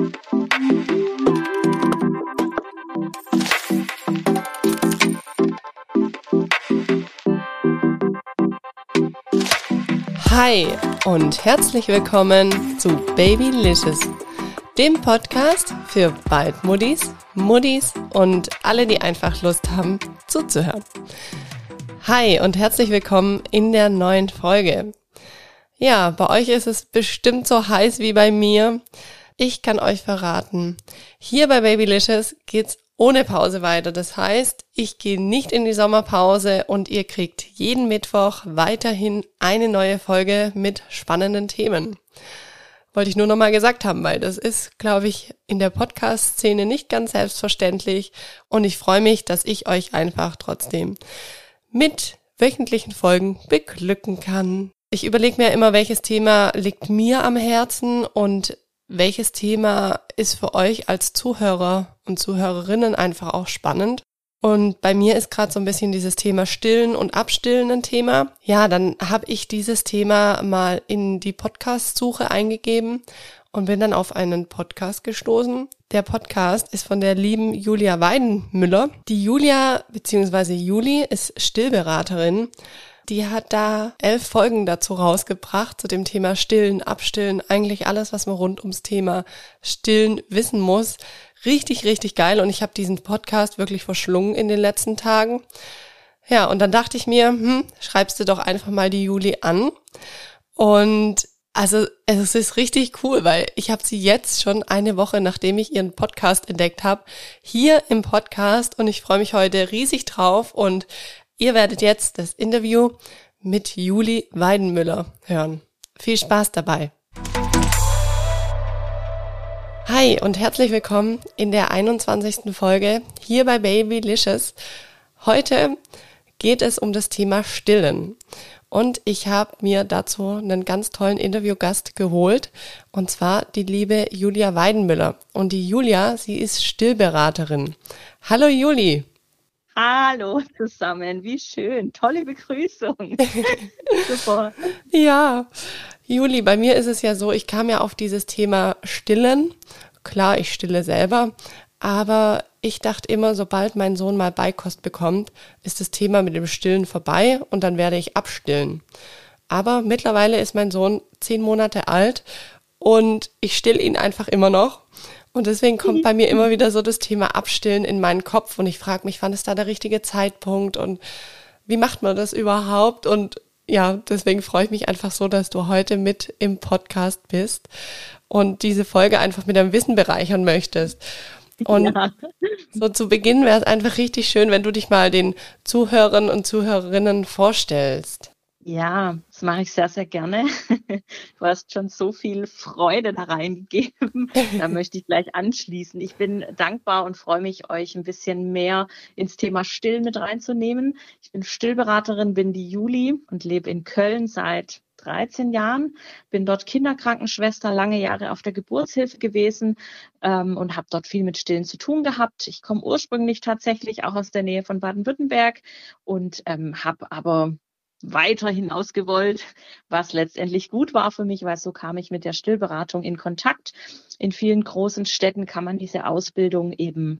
Hi und herzlich willkommen zu Babylicious, dem Podcast für Waldmuddis, Muddis und alle, die einfach Lust haben zuzuhören. Hi und herzlich willkommen in der neuen Folge. Ja, bei euch ist es bestimmt so heiß wie bei mir. Ich kann euch verraten, hier bei Babylicious geht's ohne Pause weiter. Das heißt, ich gehe nicht in die Sommerpause und ihr kriegt jeden Mittwoch weiterhin eine neue Folge mit spannenden Themen. Wollte ich nur nochmal gesagt haben, weil das ist, glaube ich, in der Podcast-Szene nicht ganz selbstverständlich und ich freue mich, dass ich euch einfach trotzdem mit wöchentlichen Folgen beglücken kann. Ich überlege mir immer, welches Thema liegt mir am Herzen und welches Thema ist für euch als Zuhörer und Zuhörerinnen einfach auch spannend? Und bei mir ist gerade so ein bisschen dieses Thema Stillen und Abstillen ein Thema. Ja, dann habe ich dieses Thema mal in die Podcast-Suche eingegeben und bin dann auf einen Podcast gestoßen. Der Podcast ist von der lieben Julia Weidenmüller. Die Julia bzw. Juli ist Stillberaterin die hat da elf Folgen dazu rausgebracht, zu dem Thema Stillen, Abstillen, eigentlich alles, was man rund ums Thema Stillen wissen muss. Richtig, richtig geil. Und ich habe diesen Podcast wirklich verschlungen in den letzten Tagen. Ja, und dann dachte ich mir, hm, schreibst du doch einfach mal die Juli an. Und also es ist richtig cool, weil ich habe sie jetzt schon eine Woche, nachdem ich ihren Podcast entdeckt habe, hier im Podcast und ich freue mich heute riesig drauf und Ihr werdet jetzt das Interview mit Juli Weidenmüller hören. Viel Spaß dabei. Hi und herzlich willkommen in der 21. Folge hier bei Babylicious. Heute geht es um das Thema Stillen. Und ich habe mir dazu einen ganz tollen Interviewgast geholt, und zwar die liebe Julia Weidenmüller. Und die Julia, sie ist Stillberaterin. Hallo Juli. Hallo zusammen, wie schön, tolle Begrüßung. Super. Ja, Juli, bei mir ist es ja so, ich kam ja auf dieses Thema Stillen. Klar, ich stille selber, aber ich dachte immer, sobald mein Sohn mal Beikost bekommt, ist das Thema mit dem Stillen vorbei und dann werde ich abstillen. Aber mittlerweile ist mein Sohn zehn Monate alt und ich still ihn einfach immer noch. Und deswegen kommt bei mir immer wieder so das Thema Abstillen in meinen Kopf und ich frage mich, wann ist da der richtige Zeitpunkt und wie macht man das überhaupt? Und ja, deswegen freue ich mich einfach so, dass du heute mit im Podcast bist und diese Folge einfach mit deinem Wissen bereichern möchtest. Und ja. so zu Beginn wäre es einfach richtig schön, wenn du dich mal den Zuhörern und Zuhörerinnen vorstellst. Ja, das mache ich sehr, sehr gerne. Du hast schon so viel Freude da reingegeben. Da möchte ich gleich anschließen. Ich bin dankbar und freue mich, euch ein bisschen mehr ins Thema Still mit reinzunehmen. Ich bin Stillberaterin, bin die Juli und lebe in Köln seit 13 Jahren, bin dort Kinderkrankenschwester, lange Jahre auf der Geburtshilfe gewesen ähm, und habe dort viel mit Stillen zu tun gehabt. Ich komme ursprünglich tatsächlich auch aus der Nähe von Baden-Württemberg und ähm, habe aber weiter hinaus was letztendlich gut war für mich, weil so kam ich mit der Stillberatung in Kontakt. In vielen großen Städten kann man diese Ausbildung eben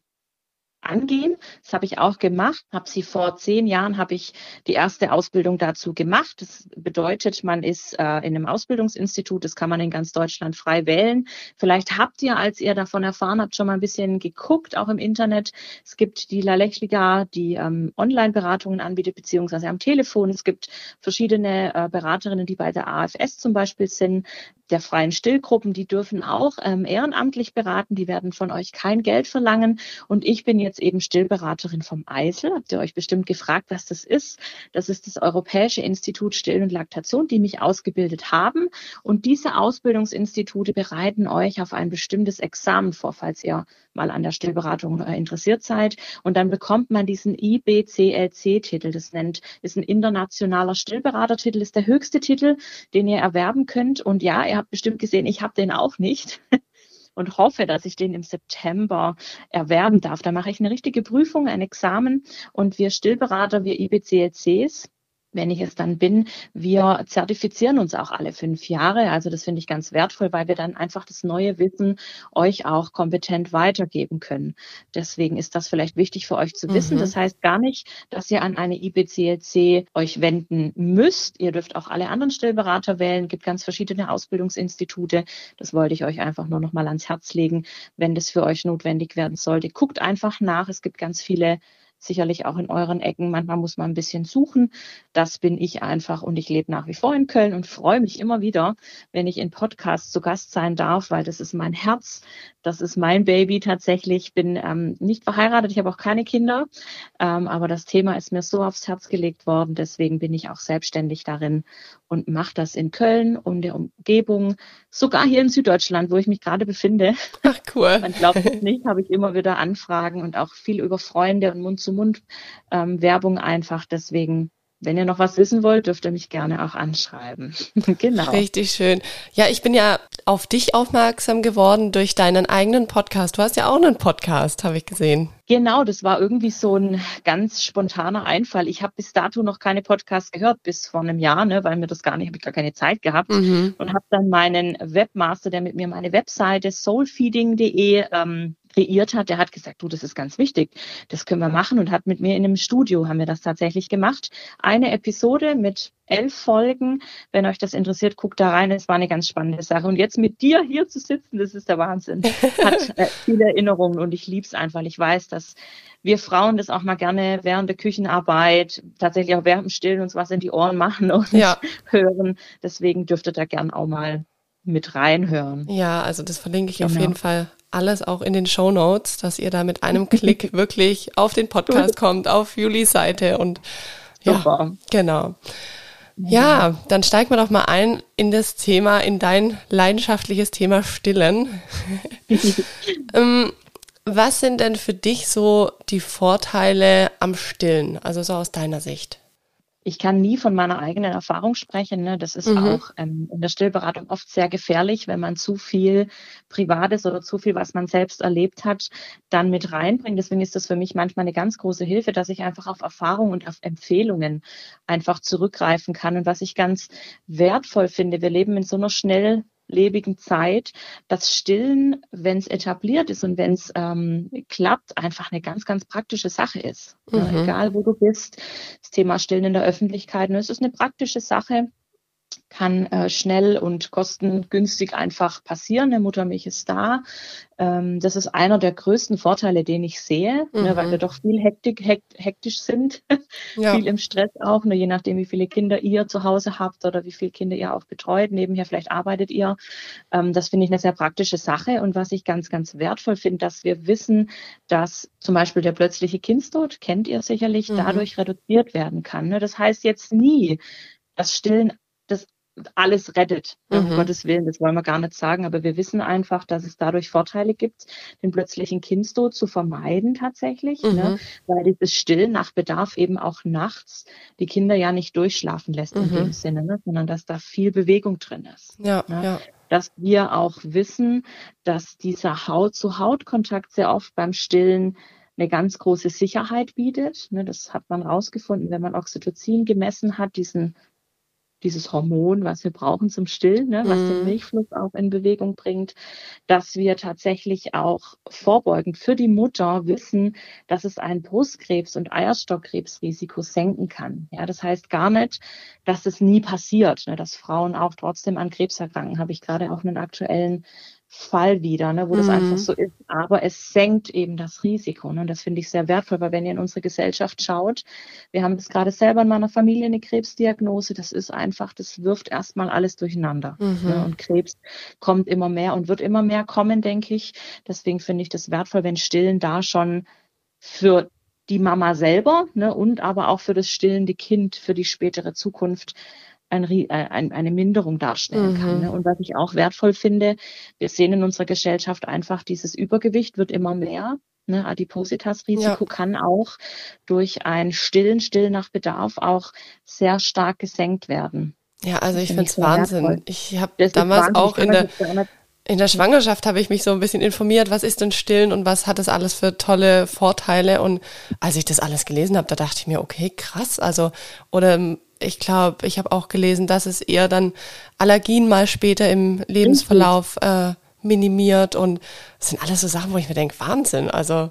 angehen. Das habe ich auch gemacht. Habe sie vor zehn Jahren habe ich die erste Ausbildung dazu gemacht. Das bedeutet, man ist äh, in einem Ausbildungsinstitut. Das kann man in ganz Deutschland frei wählen. Vielleicht habt ihr, als ihr davon erfahren habt, schon mal ein bisschen geguckt, auch im Internet. Es gibt die Lalechliga, die ähm, Online-Beratungen anbietet, beziehungsweise am Telefon. Es gibt verschiedene äh, Beraterinnen, die bei der AFS zum Beispiel sind der freien Stillgruppen, die dürfen auch ähm, ehrenamtlich beraten, die werden von euch kein Geld verlangen. Und ich bin jetzt eben Stillberaterin vom Eisel. Habt ihr euch bestimmt gefragt, was das ist? Das ist das Europäische Institut Still und Laktation, die mich ausgebildet haben. Und diese Ausbildungsinstitute bereiten euch auf ein bestimmtes Examen vor, falls ihr mal an der Stillberatung äh, interessiert seid. Und dann bekommt man diesen IBCLC-Titel. Das nennt, ist ein internationaler Stillberatertitel, ist der höchste Titel, den ihr erwerben könnt. Und ja, ihr habt bestimmt gesehen, ich habe den auch nicht. und hoffe, dass ich den im September erwerben darf. Da mache ich eine richtige Prüfung, ein Examen und wir Stillberater, wir IBCLCs, wenn ich es dann bin. Wir zertifizieren uns auch alle fünf Jahre. Also das finde ich ganz wertvoll, weil wir dann einfach das neue Wissen euch auch kompetent weitergeben können. Deswegen ist das vielleicht wichtig für euch zu wissen. Mhm. Das heißt gar nicht, dass ihr an eine IBCLC euch wenden müsst. Ihr dürft auch alle anderen Stillberater wählen. Es gibt ganz verschiedene Ausbildungsinstitute. Das wollte ich euch einfach nur noch mal ans Herz legen, wenn das für euch notwendig werden sollte. Guckt einfach nach. Es gibt ganz viele sicherlich auch in euren Ecken. Manchmal muss man ein bisschen suchen. Das bin ich einfach und ich lebe nach wie vor in Köln und freue mich immer wieder, wenn ich in Podcasts zu Gast sein darf, weil das ist mein Herz, das ist mein Baby tatsächlich. Ich bin ähm, nicht verheiratet, ich habe auch keine Kinder, ähm, aber das Thema ist mir so aufs Herz gelegt worden. Deswegen bin ich auch selbstständig darin und mache das in Köln und der Umgebung, sogar hier in Süddeutschland, wo ich mich gerade befinde. Ach cool. Man glaubt es nicht, habe ich immer wieder Anfragen und auch viel über Freunde und Mund zu Mund-Werbung ähm, einfach. Deswegen wenn ihr noch was wissen wollt, dürft ihr mich gerne auch anschreiben. genau. Richtig schön. Ja, ich bin ja auf dich aufmerksam geworden durch deinen eigenen Podcast. Du hast ja auch einen Podcast, habe ich gesehen. Genau, das war irgendwie so ein ganz spontaner Einfall. Ich habe bis dato noch keine Podcasts gehört, bis vor einem Jahr, ne, weil mir das gar nicht, habe ich gar keine Zeit gehabt. Mhm. Und habe dann meinen Webmaster, der mit mir meine Webseite soulfeeding.de ähm, kreiert hat, der hat gesagt, du, das ist ganz wichtig, das können wir machen und hat mit mir in einem Studio, haben wir das tatsächlich gemacht. Eine Episode mit elf Folgen. Wenn euch das interessiert, guckt da rein. Es war eine ganz spannende Sache. Und jetzt mit dir hier zu sitzen, das ist der Wahnsinn. Hat äh, viele Erinnerungen und ich liebe es einfach. Ich weiß, dass wir Frauen das auch mal gerne während der Küchenarbeit, tatsächlich auch während dem Stillen uns was in die Ohren machen und ja. hören. Deswegen dürftet ihr gern auch mal mit reinhören. Ja, also das verlinke ich genau. auf jeden Fall alles auch in den Show Notes, dass ihr da mit einem Klick wirklich auf den Podcast kommt, auf Julis Seite und ja, Super. genau. Ja, dann steigen wir doch mal ein in das Thema, in dein leidenschaftliches Thema Stillen. ähm, was sind denn für dich so die Vorteile am Stillen, also so aus deiner Sicht? Ich kann nie von meiner eigenen Erfahrung sprechen. Ne? Das ist mhm. auch ähm, in der Stillberatung oft sehr gefährlich, wenn man zu viel Privates oder zu viel, was man selbst erlebt hat, dann mit reinbringt. Deswegen ist das für mich manchmal eine ganz große Hilfe, dass ich einfach auf Erfahrung und auf Empfehlungen einfach zurückgreifen kann. Und was ich ganz wertvoll finde, wir leben in so einer schnell lebigen Zeit, dass Stillen, wenn es etabliert ist und wenn es ähm, klappt, einfach eine ganz, ganz praktische Sache ist. Mhm. Ja, egal wo du bist, das Thema Stillen in der Öffentlichkeit, ne, es ist eine praktische Sache kann äh, schnell und kostengünstig einfach passieren. Der Muttermilch ist da. Ähm, das ist einer der größten Vorteile, den ich sehe, mhm. ne, weil mhm. wir doch viel hektik, hekt, hektisch sind, ja. viel im Stress auch, ne, je nachdem, wie viele Kinder ihr zu Hause habt oder wie viele Kinder ihr auch betreut. Nebenher vielleicht arbeitet ihr. Ähm, das finde ich eine sehr praktische Sache. Und was ich ganz, ganz wertvoll finde, dass wir wissen, dass zum Beispiel der plötzliche Kindstod, kennt ihr sicherlich, mhm. dadurch reduziert werden kann. Ne? Das heißt jetzt nie, dass Stillen das alles rettet, mhm. um Gottes Willen, das wollen wir gar nicht sagen, aber wir wissen einfach, dass es dadurch Vorteile gibt, den plötzlichen Kindstod zu vermeiden tatsächlich, ne? mhm. ne? weil dieses Stillen nach Bedarf eben auch nachts die Kinder ja nicht durchschlafen lässt mhm. in dem Sinne, ne? sondern dass da viel Bewegung drin ist. Ja, ne? ja. Dass wir auch wissen, dass dieser Haut-zu-Haut-Kontakt sehr oft beim Stillen eine ganz große Sicherheit bietet. Ne? Das hat man rausgefunden, wenn man Oxytocin gemessen hat, diesen dieses Hormon, was wir brauchen zum Stillen, ne, was mm. den mhm. Milchfluss auch in Bewegung bringt, dass wir tatsächlich auch vorbeugend für die Mutter wissen, dass es ein Brustkrebs- und Eierstockkrebsrisiko senken kann. Ja, das heißt gar nicht, dass es nie passiert, ne, dass Frauen auch trotzdem an Krebs erkranken. Habe ich gerade auch einen aktuellen Fall wieder, ne, wo mhm. das einfach so ist. Aber es senkt eben das Risiko. Ne? Und das finde ich sehr wertvoll, weil wenn ihr in unsere Gesellschaft schaut, wir haben das gerade selber in meiner Familie eine Krebsdiagnose, das ist einfach, das wirft erstmal alles durcheinander. Mhm. Ne? Und Krebs kommt immer mehr und wird immer mehr kommen, denke ich. Deswegen finde ich das wertvoll, wenn Stillen da schon für die Mama selber ne, und aber auch für das stillende Kind, für die spätere Zukunft ein, äh, ein, eine Minderung darstellen kann. Mhm. Ne? Und was ich auch wertvoll finde, wir sehen in unserer Gesellschaft einfach, dieses Übergewicht wird immer mehr. Ne? Adipositas-Risiko ja. kann auch durch ein Stillen, Still nach Bedarf auch sehr stark gesenkt werden. Ja, also ich finde es Wahnsinn. Wertvoll. Ich habe damals auch in der, in der Schwangerschaft habe ich mich so ein bisschen informiert, was ist denn Stillen und was hat das alles für tolle Vorteile. Und als ich das alles gelesen habe, da dachte ich mir, okay, krass. Also, oder ich glaube, ich habe auch gelesen, dass es eher dann Allergien mal später im Lebensverlauf äh, minimiert und das sind alles so Sachen, wo ich mir denke, Wahnsinn. Also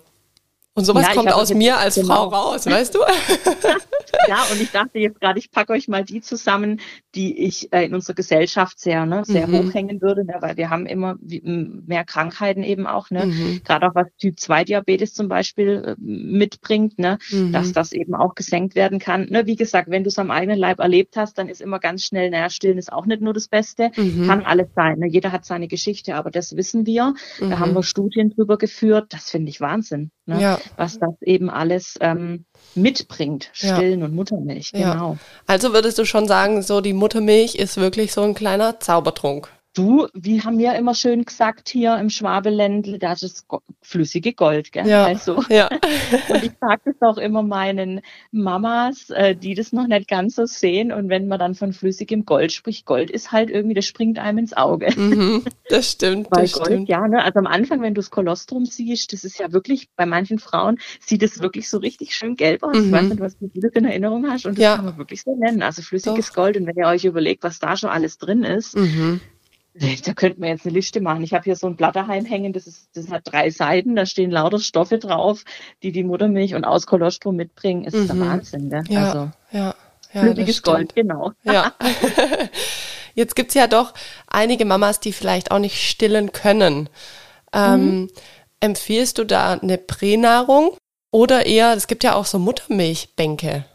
und sowas ja, kommt aus mir als genau. Frau raus, weißt du? ja, und ich dachte jetzt gerade, ich packe euch mal die zusammen, die ich äh, in unserer Gesellschaft sehr, ne, sehr mhm. hochhängen würde, ne, weil wir haben immer mehr Krankheiten eben auch, ne? Mhm. Gerade auch was Typ 2 Diabetes zum Beispiel äh, mitbringt, ne, mhm. dass das eben auch gesenkt werden kann. Ne, wie gesagt, wenn du es am eigenen Leib erlebt hast, dann ist immer ganz schnell, naja, stillen ist auch nicht nur das Beste, mhm. kann alles sein. Ne? Jeder hat seine Geschichte, aber das wissen wir. Da haben mhm. wir Studien drüber geführt. Das finde ich Wahnsinn. Ne? Ja was das eben alles ähm, mitbringt, Stillen ja. und Muttermilch. Genau. Ja. Also würdest du schon sagen, so die Muttermilch ist wirklich so ein kleiner Zaubertrunk. Du, wie haben wir immer schön gesagt hier im Schwabeländle, das ist flüssige Gold, gell? Ja, also. ja. und ich sage das auch immer meinen Mamas, äh, die das noch nicht ganz so sehen. Und wenn man dann von flüssigem Gold spricht, Gold ist halt irgendwie, das springt einem ins Auge. Mhm, das stimmt, Weil das Gold, stimmt. Ja, ne? also am Anfang, wenn du das Kolostrum siehst, das ist ja wirklich, bei manchen Frauen sieht es wirklich so richtig schön gelb aus. Mhm. Ich weiß nicht, was du das in Erinnerung hast. Und das ja. kann man wirklich so nennen. Also flüssiges Doch. Gold. Und wenn ihr euch überlegt, was da schon alles drin ist, mhm da könnten wir jetzt eine Liste machen. Ich habe hier so ein Blatt daheim hängen, das, ist, das hat drei Seiten, da stehen lauter Stoffe drauf, die die Muttermilch und aus Kolostrum mitbringen. Ist mhm. der Wahnsinn, gell? Ja, also, ja, ja. Flüssiges Gold, genau. Ja. Jetzt gibt's ja doch einige Mamas, die vielleicht auch nicht stillen können. Ähm, mhm. Empfiehlst du da eine Pränahrung oder eher, es gibt ja auch so Muttermilchbänke?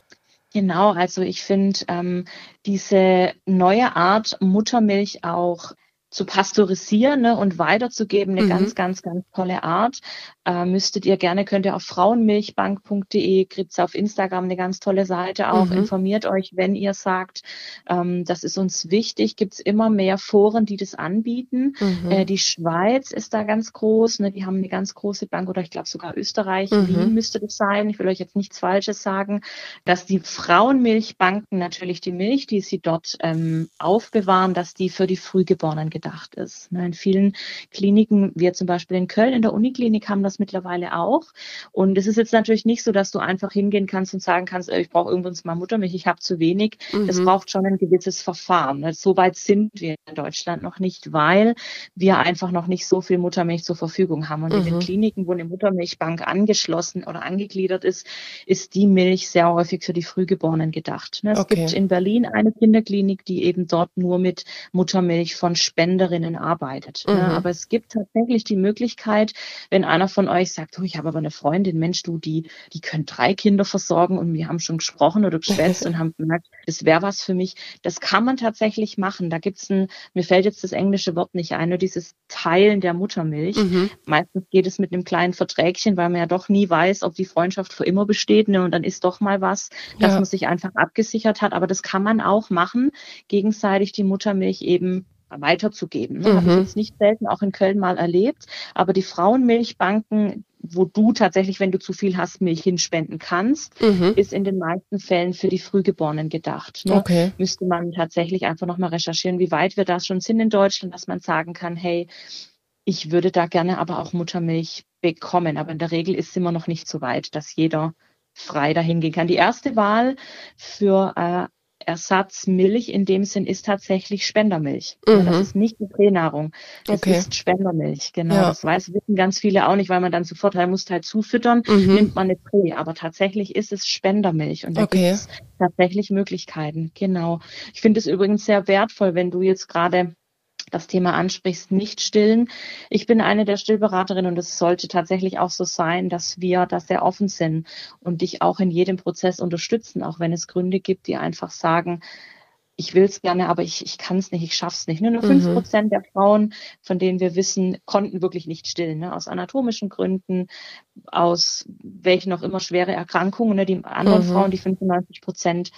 Genau, also ich finde ähm, diese neue Art Muttermilch auch zu pasteurisieren ne, und weiterzugeben, eine mhm. ganz, ganz, ganz tolle Art. Äh, müsstet ihr gerne, könnt ihr auf frauenmilchbank.de, gibt's auf Instagram eine ganz tolle Seite auch. Mhm. Informiert euch, wenn ihr sagt, ähm, das ist uns wichtig, gibt's immer mehr Foren, die das anbieten. Mhm. Äh, die Schweiz ist da ganz groß, ne, die haben eine ganz große Bank oder ich glaube sogar Österreich, mhm. Wien müsste das sein. Ich will euch jetzt nichts Falsches sagen, dass die Frauenmilchbanken natürlich die Milch, die sie dort ähm, aufbewahren, dass die für die Frühgeborenen gedacht ist. Ne, in vielen Kliniken, wir zum Beispiel in Köln in der Uniklinik haben das mittlerweile auch. Und es ist jetzt natürlich nicht so, dass du einfach hingehen kannst und sagen kannst, ich brauche irgendwann mal Muttermilch, ich habe zu wenig. Mhm. Das braucht schon ein gewisses Verfahren. Ne, so weit sind wir in Deutschland noch nicht, weil wir einfach noch nicht so viel Muttermilch zur Verfügung haben. Und mhm. in den mhm. Kliniken, wo eine Muttermilchbank angeschlossen oder angegliedert ist, ist die Milch sehr häufig für die Frühgeborenen gedacht. Ne, es okay. gibt in Berlin eine Kinderklinik, die eben dort nur mit Muttermilch von Spenderinnen arbeitet. Mhm. Ja, aber es gibt tatsächlich die Möglichkeit, wenn einer von euch sagt, oh, ich habe aber eine Freundin, Mensch, du, die, die können drei Kinder versorgen und wir haben schon gesprochen oder geschwätzt und haben gemerkt, das wäre was für mich. Das kann man tatsächlich machen. Da gibt's ein, mir fällt jetzt das englische Wort nicht ein, nur dieses Teilen der Muttermilch. Mhm. Meistens geht es mit einem kleinen Verträgchen, weil man ja doch nie weiß, ob die Freundschaft für immer besteht. Ne? Und dann ist doch mal was, dass ja. man sich einfach abgesichert hat. Aber das kann man auch machen, gegenseitig die Muttermilch eben weiterzugeben. Mhm. Habe ich jetzt nicht selten auch in Köln mal erlebt. Aber die Frauenmilchbanken, wo du tatsächlich, wenn du zu viel hast, Milch hinspenden kannst, mhm. ist in den meisten Fällen für die Frühgeborenen gedacht. Ne? Okay. Müsste man tatsächlich einfach nochmal recherchieren, wie weit wir da schon sind in Deutschland, dass man sagen kann, hey, ich würde da gerne aber auch Muttermilch bekommen. Aber in der Regel ist es immer noch nicht so weit, dass jeder frei dahin gehen kann. Die erste Wahl für äh, Ersatzmilch in dem Sinn ist tatsächlich Spendermilch. Mhm. Das ist nicht die Pränahrung. Das okay. ist Spendermilch. Genau. Ja. Das weiß, wissen ganz viele auch nicht, weil man dann sofort halt muss halt zufüttern, mhm. nimmt man eine Prä. Aber tatsächlich ist es Spendermilch und da okay. gibt es tatsächlich Möglichkeiten. Genau. Ich finde es übrigens sehr wertvoll, wenn du jetzt gerade das Thema ansprichst, nicht stillen. Ich bin eine der Stillberaterinnen und es sollte tatsächlich auch so sein, dass wir da sehr offen sind und dich auch in jedem Prozess unterstützen, auch wenn es Gründe gibt, die einfach sagen, ich will es gerne, aber ich, ich kann es nicht, ich schaff's nicht. Nur, nur fünf mhm. Prozent der Frauen, von denen wir wissen, konnten wirklich nicht stillen, ne? aus anatomischen Gründen, aus welchen auch immer schwere Erkrankungen. Ne? Die anderen mhm. Frauen, die 95 Prozent,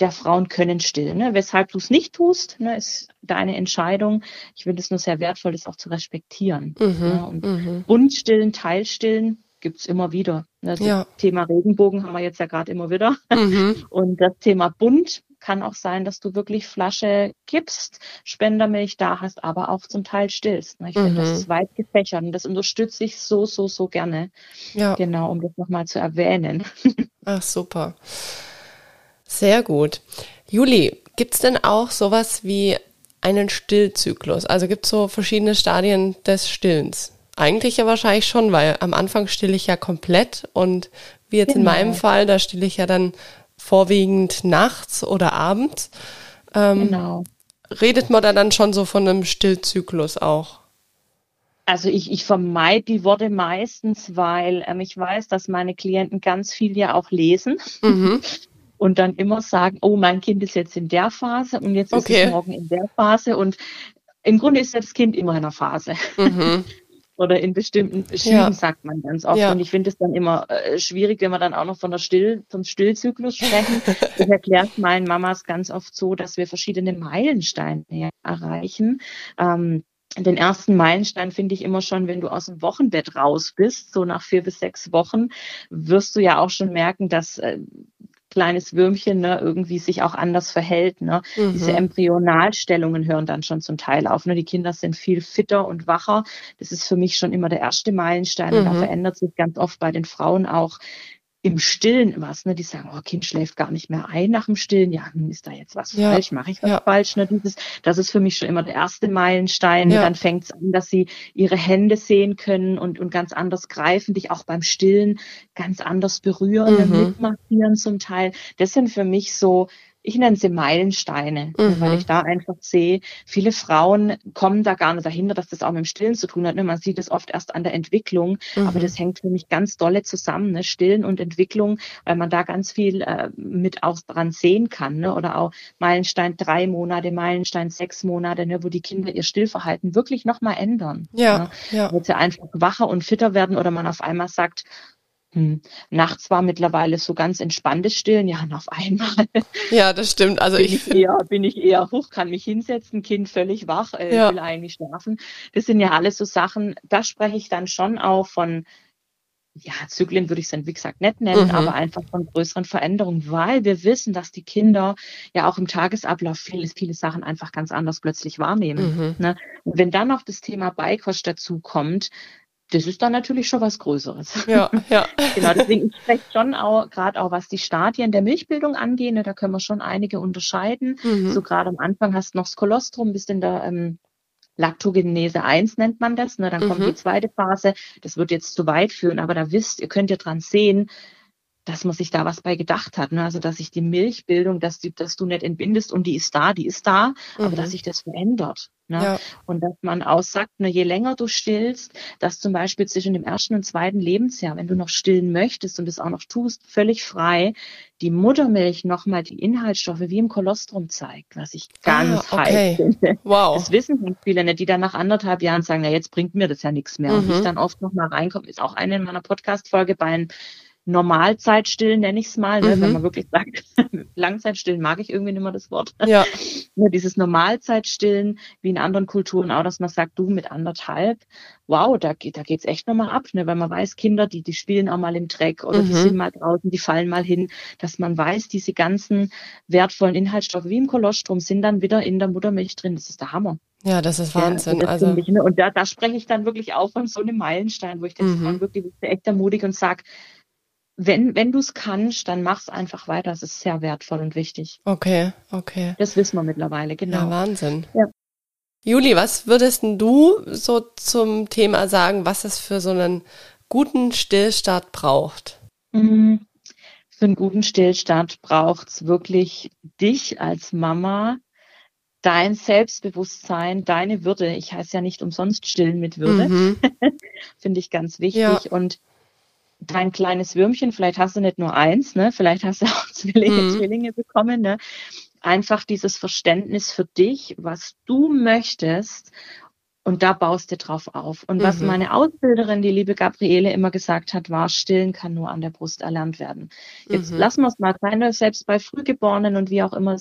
der Frauen können stillen. Ne? Weshalb du es nicht tust, ne, ist deine Entscheidung. Ich finde es nur sehr wertvoll, das auch zu respektieren. Mhm, ne? Und mhm. Buntstillen, Teilstillen gibt's immer wieder. Das ja. Thema Regenbogen haben wir jetzt ja gerade immer wieder. Mhm. Und das Thema bunt kann auch sein, dass du wirklich Flasche gibst, Spendermilch da hast, aber auch zum Teil stillst. Ne? Ich mhm. finde, das ist weit gefächert und das unterstütze ich so, so, so gerne. Ja. Genau, um das nochmal zu erwähnen. Ach, super. Sehr gut. Juli, gibt es denn auch sowas wie einen Stillzyklus? Also gibt es so verschiedene Stadien des Stillens? Eigentlich ja wahrscheinlich schon, weil am Anfang stille ich ja komplett und wie jetzt genau. in meinem Fall, da stille ich ja dann vorwiegend nachts oder abends. Ähm, genau. Redet man da dann schon so von einem Stillzyklus auch? Also ich, ich vermeide die Worte meistens, weil ähm, ich weiß, dass meine Klienten ganz viel ja auch lesen. Mhm. Und dann immer sagen, oh, mein Kind ist jetzt in der Phase und jetzt okay. ist es morgen in der Phase. Und im Grunde ist das Kind immer in einer Phase. Mhm. Oder in bestimmten Schüben, ja. sagt man ganz oft. Ja. Und ich finde es dann immer äh, schwierig, wenn wir dann auch noch von der Still, vom Stillzyklus sprechen. ich erkläre meinen Mamas ganz oft so, dass wir verschiedene Meilensteine erreichen. Ähm, den ersten Meilenstein finde ich immer schon, wenn du aus dem Wochenbett raus bist, so nach vier bis sechs Wochen, wirst du ja auch schon merken, dass äh, kleines Würmchen ne, irgendwie sich auch anders verhält. Ne? Mhm. Diese Embryonalstellungen hören dann schon zum Teil auf. Ne? Die Kinder sind viel fitter und wacher. Das ist für mich schon immer der erste Meilenstein. Mhm. Und da verändert sich ganz oft bei den Frauen auch im Stillen was, ne? Die sagen, oh, Kind schläft gar nicht mehr ein nach dem Stillen. Ja, ist da jetzt was ja. falsch? Mache ich was ja. falsch? Ne? Dieses, das ist für mich schon immer der erste Meilenstein. Ja. Dann fängt es an, dass sie ihre Hände sehen können und, und ganz anders greifen, dich auch beim Stillen ganz anders berühren, mhm. mitmassieren zum Teil. Das sind für mich so ich nenne sie Meilensteine, mhm. weil ich da einfach sehe, viele Frauen kommen da gar nicht dahinter, dass das auch mit dem Stillen zu tun hat. Ne? Man sieht es oft erst an der Entwicklung, mhm. aber das hängt für mich ganz dolle zusammen, ne? Stillen und Entwicklung, weil man da ganz viel äh, mit auch dran sehen kann. Ne? Oder auch Meilenstein drei Monate, Meilenstein sechs Monate, ne? wo die Kinder ihr Stillverhalten wirklich nochmal ändern. Ja, ne? ja. Wo sie einfach wacher und fitter werden oder man auf einmal sagt, hm. Nachts war mittlerweile so ganz entspanntes Stillen, ja, und auf einmal. Ja, das stimmt. Also bin ich, ich eher, bin ich eher hoch, kann mich hinsetzen, Kind völlig wach, äh, ja. will eigentlich schlafen. Das sind ja alles so Sachen, da spreche ich dann schon auch von, ja, Zyklen würde ich es dann, wie gesagt, nicht nennen, mhm. aber einfach von größeren Veränderungen, weil wir wissen, dass die Kinder ja auch im Tagesablauf viele, viele Sachen einfach ganz anders plötzlich wahrnehmen. Mhm. Ne? Und wenn dann noch das Thema Beikost dazu kommt, das ist dann natürlich schon was Größeres. Ja, ja. genau, deswegen ich spreche schon auch, gerade auch was die Stadien der Milchbildung angeht, ne, da können wir schon einige unterscheiden. Mhm. So gerade am Anfang hast du noch das Kolostrum, bist in der ähm, Lactogenese 1 nennt man das, ne, dann mhm. kommt die zweite Phase. Das wird jetzt zu weit führen, aber da wisst, ihr könnt ja dran sehen, dass man sich da was bei gedacht hat. Ne? Also dass sich die Milchbildung, dass, die, dass du nicht entbindest und die ist da, die ist da, mhm. aber dass sich das verändert. Ne? Ja. Und dass man aussagt, ne, je länger du stillst, dass zum Beispiel zwischen dem ersten und zweiten Lebensjahr, wenn du noch stillen möchtest und es auch noch tust, völlig frei, die Muttermilch nochmal die Inhaltsstoffe wie im Kolostrum zeigt, was ich ganz ah, okay. heiß finde. Wow. Das wissen viele nicht, die dann nach anderthalb Jahren sagen, na jetzt bringt mir das ja nichts mehr. Mhm. Und ich dann oft nochmal reinkomme, ist auch eine in meiner Podcast-Folge bei einem Normalzeitstillen nenne ich es mal, ne, mhm. wenn man wirklich sagt, Langzeitstillen mag ich irgendwie nicht mehr das Wort. Ja. Ne, dieses Normalzeitstillen, wie in anderen Kulturen auch, dass man sagt, du mit anderthalb, wow, da geht da geht's echt nochmal ab, ne, weil man weiß, Kinder, die die spielen auch mal im Dreck oder mhm. die sind mal draußen, die fallen mal hin, dass man weiß, diese ganzen wertvollen Inhaltsstoffe wie im Kolostrum sind dann wieder in der Muttermilch drin. Das ist der Hammer. Ja, das ist Wahnsinn. Ja, also, also ich, ne? Und da, da spreche ich dann wirklich auch von so einem Meilenstein, wo ich den mhm. wirklich echt ermutige und sage, wenn, wenn du es kannst, dann mach's einfach weiter. Das ist sehr wertvoll und wichtig. Okay, okay. Das wissen wir mittlerweile, genau. Ja, Wahnsinn. Ja. Juli, was würdest du so zum Thema sagen, was es für so einen guten Stillstart braucht? Mhm. Für einen guten Stillstart braucht es wirklich dich als Mama, dein Selbstbewusstsein, deine Würde. Ich heiße ja nicht umsonst stillen mit Würde. Mhm. Finde ich ganz wichtig. Ja. Und dein kleines Würmchen, vielleicht hast du nicht nur eins, ne? vielleicht hast du auch Zwillinge, mhm. Zwillinge bekommen, ne? einfach dieses Verständnis für dich, was du möchtest und da baust du drauf auf. Und was mhm. meine Ausbilderin, die liebe Gabriele, immer gesagt hat, war, stillen kann nur an der Brust erlernt werden. Jetzt mhm. lassen wir es mal sein, selbst bei Frühgeborenen und wie auch immer,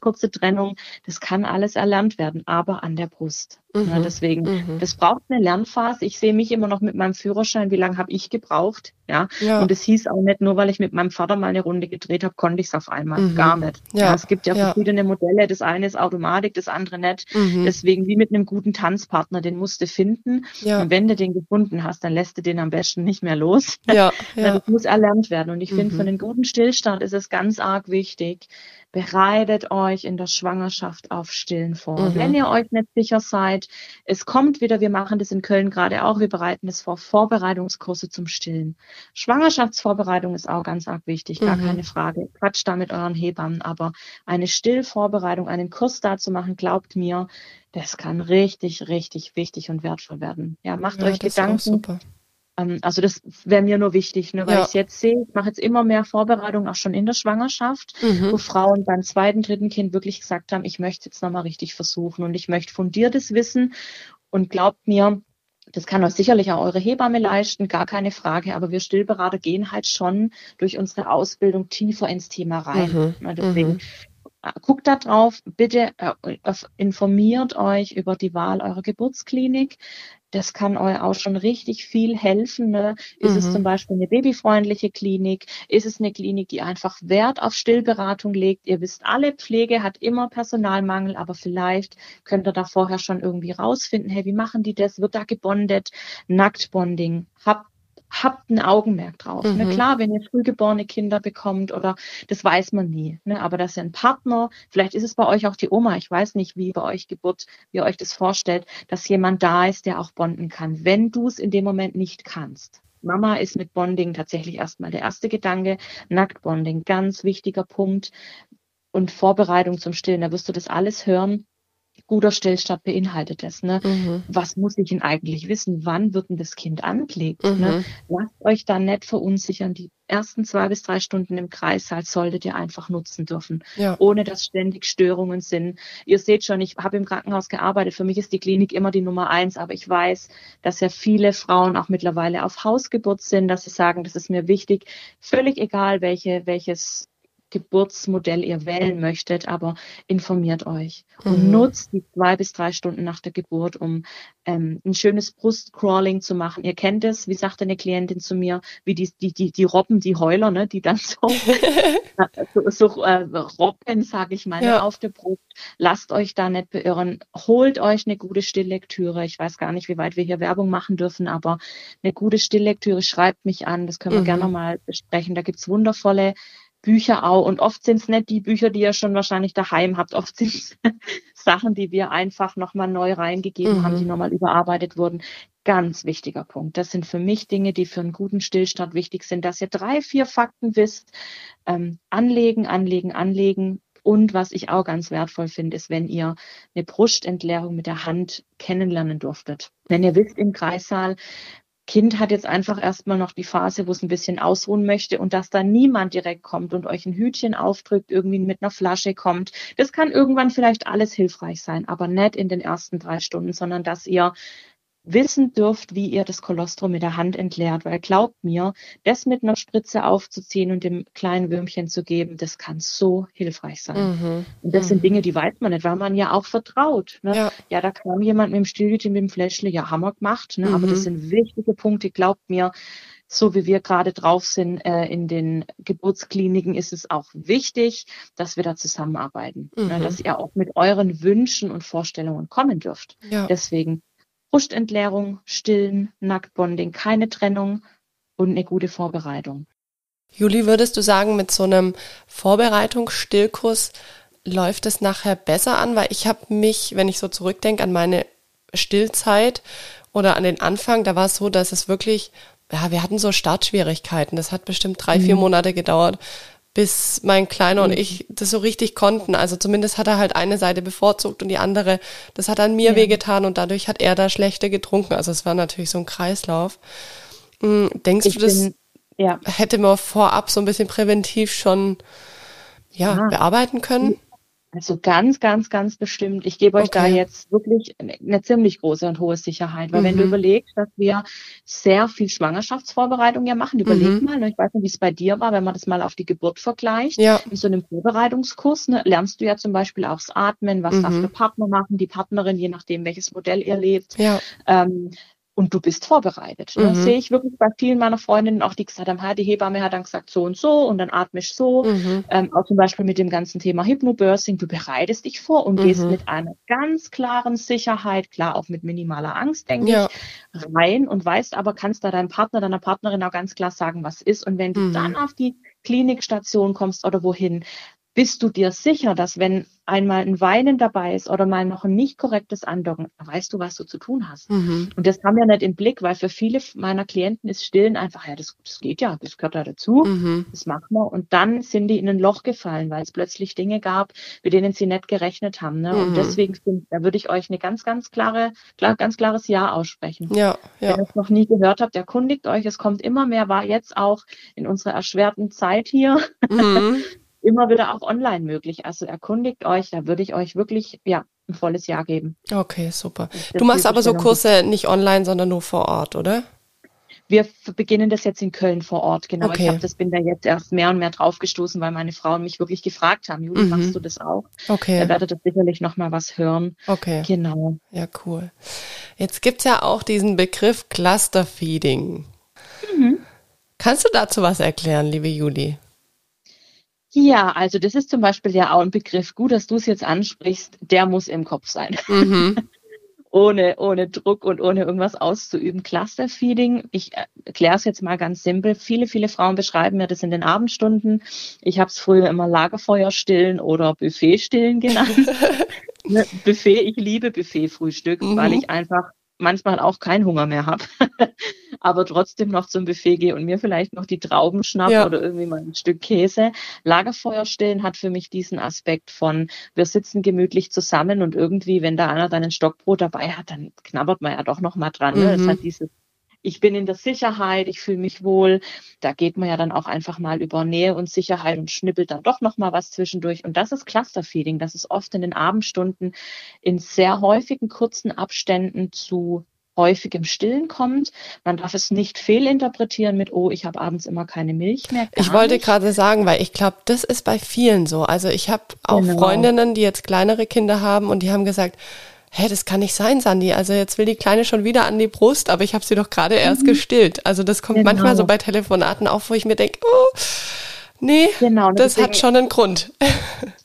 kurze Trennung, das kann alles erlernt werden, aber an der Brust. Mhm. Ja, deswegen, mhm. das braucht eine Lernphase. Ich sehe mich immer noch mit meinem Führerschein, wie lange habe ich gebraucht? Ja? ja. Und es hieß auch nicht, nur weil ich mit meinem Vater mal eine Runde gedreht habe, konnte ich es auf einmal. Mhm. Gar nicht. Ja. ja. es gibt ja, verschiedene Modelle. Das eine ist Automatik, das andere nicht. Mhm. Deswegen wie mit einem guten Tanzpartner, den musst du finden. Ja. Und wenn du den gefunden hast, dann lässt du den am besten nicht mehr los. Ja. ja. Das muss erlernt werden. Und ich finde, für mhm. einen guten Stillstand ist es ganz arg wichtig, bereitet euch in der Schwangerschaft auf Stillen vor. Mhm. Wenn ihr euch nicht sicher seid, es kommt wieder, wir machen das in Köln gerade auch, wir bereiten es vor, Vorbereitungskurse zum Stillen. Schwangerschaftsvorbereitung ist auch ganz arg wichtig, gar mhm. keine Frage. Quatscht da mit euren Hebammen, aber eine Stillvorbereitung, einen Kurs dazu machen, glaubt mir, das kann richtig, richtig wichtig und wertvoll werden. Ja, macht ja, euch Gedanken also das wäre mir nur wichtig, ne, weil ja. ich jetzt sehe, ich mache jetzt immer mehr Vorbereitungen auch schon in der Schwangerschaft, mhm. wo Frauen beim zweiten, dritten Kind wirklich gesagt haben, ich möchte jetzt nochmal richtig versuchen und ich möchte fundiertes Wissen und glaubt mir, das kann euch sicherlich auch eure Hebamme leisten, gar keine Frage, aber wir Stillberater gehen halt schon durch unsere Ausbildung tiefer ins Thema rein. Mhm. Deswegen mhm. Äh, guckt da drauf, bitte äh, informiert euch über die Wahl eurer Geburtsklinik. Das kann euch auch schon richtig viel helfen. Ne? Ist mhm. es zum Beispiel eine babyfreundliche Klinik? Ist es eine Klinik, die einfach Wert auf Stillberatung legt? Ihr wisst, alle Pflege hat immer Personalmangel, aber vielleicht könnt ihr da vorher schon irgendwie rausfinden, hey, wie machen die das? Wird da gebondet? Nacktbonding. Habt habt ein Augenmerk drauf. Ne? Mhm. Ne? Klar, wenn ihr frühgeborene Kinder bekommt oder das weiß man nie. Ne? Aber dass ihr einen Partner, vielleicht ist es bei euch auch die Oma, ich weiß nicht, wie bei euch Geburt, wie ihr euch das vorstellt, dass jemand da ist, der auch bonden kann, wenn du es in dem Moment nicht kannst. Mama ist mit Bonding tatsächlich erstmal der erste Gedanke. Nacktbonding, ganz wichtiger Punkt. Und Vorbereitung zum Stillen, da wirst du das alles hören guter Stillstand beinhaltet das. Ne? Mhm. Was muss ich denn eigentlich wissen? Wann wird denn das Kind angelegt? Ne? Mhm. Ne? Lasst euch da nicht verunsichern. Die ersten zwei bis drei Stunden im Kreissaal solltet ihr einfach nutzen dürfen, ja. ohne dass ständig Störungen sind. Ihr seht schon, ich habe im Krankenhaus gearbeitet. Für mich ist die Klinik immer die Nummer eins, aber ich weiß, dass ja viele Frauen auch mittlerweile auf Hausgeburt sind, dass sie sagen, das ist mir wichtig. Völlig egal, welche, welches Geburtsmodell ihr wählen möchtet, aber informiert euch und mhm. nutzt die zwei bis drei Stunden nach der Geburt, um ähm, ein schönes Brustcrawling zu machen. Ihr kennt es, wie sagte eine Klientin zu mir, wie die, die, die, die Robben, die Heuler, ne, die dann so, so, so äh, robben, sage ich mal, ne, ja. auf der Brust. Lasst euch da nicht beirren. Holt euch eine gute Stilllektüre. Ich weiß gar nicht, wie weit wir hier Werbung machen dürfen, aber eine gute Stilllektüre schreibt mich an. Das können wir mhm. gerne mal besprechen. Da gibt's wundervolle Bücher auch. Und oft sind es nicht die Bücher, die ihr schon wahrscheinlich daheim habt. Oft sind es Sachen, die wir einfach nochmal neu reingegeben mhm. haben, die nochmal überarbeitet wurden. Ganz wichtiger Punkt. Das sind für mich Dinge, die für einen guten Stillstand wichtig sind, dass ihr drei, vier Fakten wisst. Ähm, anlegen, anlegen, anlegen. Und was ich auch ganz wertvoll finde, ist, wenn ihr eine Brustentleerung mit der Hand kennenlernen durftet. Wenn ihr wisst im Kreissaal, Kind hat jetzt einfach erstmal noch die Phase, wo es ein bisschen ausruhen möchte und dass da niemand direkt kommt und euch ein Hütchen aufdrückt, irgendwie mit einer Flasche kommt. Das kann irgendwann vielleicht alles hilfreich sein, aber nicht in den ersten drei Stunden, sondern dass ihr wissen dürft, wie ihr das Kolostrum mit der Hand entleert, weil glaubt mir, das mit einer Spritze aufzuziehen und dem kleinen Würmchen zu geben, das kann so hilfreich sein. Mhm. Und das mhm. sind Dinge, die weiß man nicht, weil man ja auch vertraut. Ne? Ja. ja, da kam jemand mit dem Stillhütchen, mit dem Fläschle, ja, Hammer gemacht, ne? Mhm. aber das mhm. sind wichtige Punkte, glaubt mir, so wie wir gerade drauf sind äh, in den Geburtskliniken, ist es auch wichtig, dass wir da zusammenarbeiten, ne? mhm. dass ihr auch mit euren Wünschen und Vorstellungen kommen dürft. Ja. Deswegen Brustentleerung, Stillen, Nacktbonding, keine Trennung und eine gute Vorbereitung. Juli, würdest du sagen, mit so einem Vorbereitungsstillkurs läuft es nachher besser an? Weil ich habe mich, wenn ich so zurückdenke an meine Stillzeit oder an den Anfang, da war es so, dass es wirklich, ja, wir hatten so Startschwierigkeiten. Das hat bestimmt drei, mhm. vier Monate gedauert, bis mein Kleiner und mhm. ich das so richtig konnten. Also zumindest hat er halt eine Seite bevorzugt und die andere, das hat an mir ja. wehgetan und dadurch hat er da schlechter getrunken. Also es war natürlich so ein Kreislauf. Hm, denkst ich du, das bin, ja. hätte man vorab so ein bisschen präventiv schon ja, ja. bearbeiten können? Also ganz, ganz, ganz bestimmt. Ich gebe euch okay. da jetzt wirklich eine ziemlich große und hohe Sicherheit, weil mhm. wenn du mhm. überlegst, dass wir sehr viel Schwangerschaftsvorbereitung ja machen, überleg mhm. mal, ne, ich weiß nicht, wie es bei dir war, wenn man das mal auf die Geburt vergleicht, ja. in so einem Vorbereitungskurs ne, lernst du ja zum Beispiel auch das Atmen, was mhm. darf der Partner machen, die Partnerin, je nachdem, welches Modell ihr lebt. Ja. Ähm, und du bist vorbereitet. Ne? Mhm. Das sehe ich wirklich bei vielen meiner Freundinnen, auch die gesagt haben, die Hebamme hat dann gesagt so und so und dann atme ich so. Mhm. Ähm, auch zum Beispiel mit dem ganzen Thema Hypnobirthing, du bereitest dich vor und mhm. gehst mit einer ganz klaren Sicherheit, klar auch mit minimaler Angst, denke ja. ich, rein und weißt aber, kannst da deinem Partner, deiner Partnerin auch ganz klar sagen, was ist. Und wenn du mhm. dann auf die Klinikstation kommst oder wohin, bist du dir sicher, dass wenn einmal ein Weinen dabei ist oder mal noch ein nicht korrektes Andocken, weißt du, was du zu tun hast. Mhm. Und das haben wir nicht im Blick, weil für viele meiner Klienten ist Stillen einfach, ja, das, das geht ja, das gehört da dazu, mhm. das machen wir. Und dann sind die in ein Loch gefallen, weil es plötzlich Dinge gab, mit denen sie nicht gerechnet haben. Ne? Mhm. Und deswegen, da würde ich euch eine ganz, ganz klare, klar, ganz klares Ja aussprechen. Ja, ja. Wenn ihr es noch nie gehört habt, erkundigt euch, es kommt immer mehr, war jetzt auch in unserer erschwerten Zeit hier. Immer wieder auch online möglich. Also erkundigt euch, da würde ich euch wirklich, ja, ein volles Jahr geben. Okay, super. Du machst aber so Kurse nicht online, sondern nur vor Ort, oder? Wir beginnen das jetzt in Köln vor Ort, genau. Okay. Ich habe das bin da jetzt erst mehr und mehr draufgestoßen, weil meine Frauen mich wirklich gefragt haben, Juli, mhm. machst du das auch? Okay. Da werdet ihr sicherlich noch mal was hören. Okay. Genau. Ja, cool. Jetzt gibt's ja auch diesen Begriff Clusterfeeding. Mhm. Kannst du dazu was erklären, liebe Juli? Ja, also das ist zum Beispiel ja auch ein Begriff, gut, dass du es jetzt ansprichst, der muss im Kopf sein. Mhm. ohne, ohne Druck und ohne irgendwas auszuüben. Clusterfeeding, ich erkläre es jetzt mal ganz simpel. Viele, viele Frauen beschreiben mir das in den Abendstunden. Ich habe es früher immer Lagerfeuer stillen oder Buffet stillen genannt. Ne, Buffet, ich liebe Buffet-Frühstück, mhm. weil ich einfach manchmal auch keinen Hunger mehr habe, aber trotzdem noch zum Buffet gehe und mir vielleicht noch die Trauben schnapp ja. oder irgendwie mal ein Stück Käse. Lagerfeuer stellen hat für mich diesen Aspekt von, wir sitzen gemütlich zusammen und irgendwie, wenn da einer dann ein Stockbrot dabei hat, dann knabbert man ja doch noch mal dran. Ne? Mhm. Das hat dieses ich bin in der Sicherheit, ich fühle mich wohl. Da geht man ja dann auch einfach mal über Nähe und Sicherheit und schnippelt dann doch noch mal was zwischendurch. Und das ist Clusterfeeding. Das ist oft in den Abendstunden in sehr häufigen kurzen Abständen zu häufig im Stillen kommt. Man darf es nicht fehlinterpretieren mit, oh, ich habe abends immer keine Milch mehr. ich wollte gerade sagen, weil ich glaube, das ist bei vielen so. Also ich habe auch genau. Freundinnen, die jetzt kleinere Kinder haben und die haben gesagt, hä, das kann nicht sein, Sandy. Also jetzt will die Kleine schon wieder an die Brust, aber ich habe sie doch gerade erst mhm. gestillt. Also das kommt genau. manchmal so bei Telefonaten auf, wo ich mir denke, oh, nee, genau, das deswegen, hat schon einen Grund.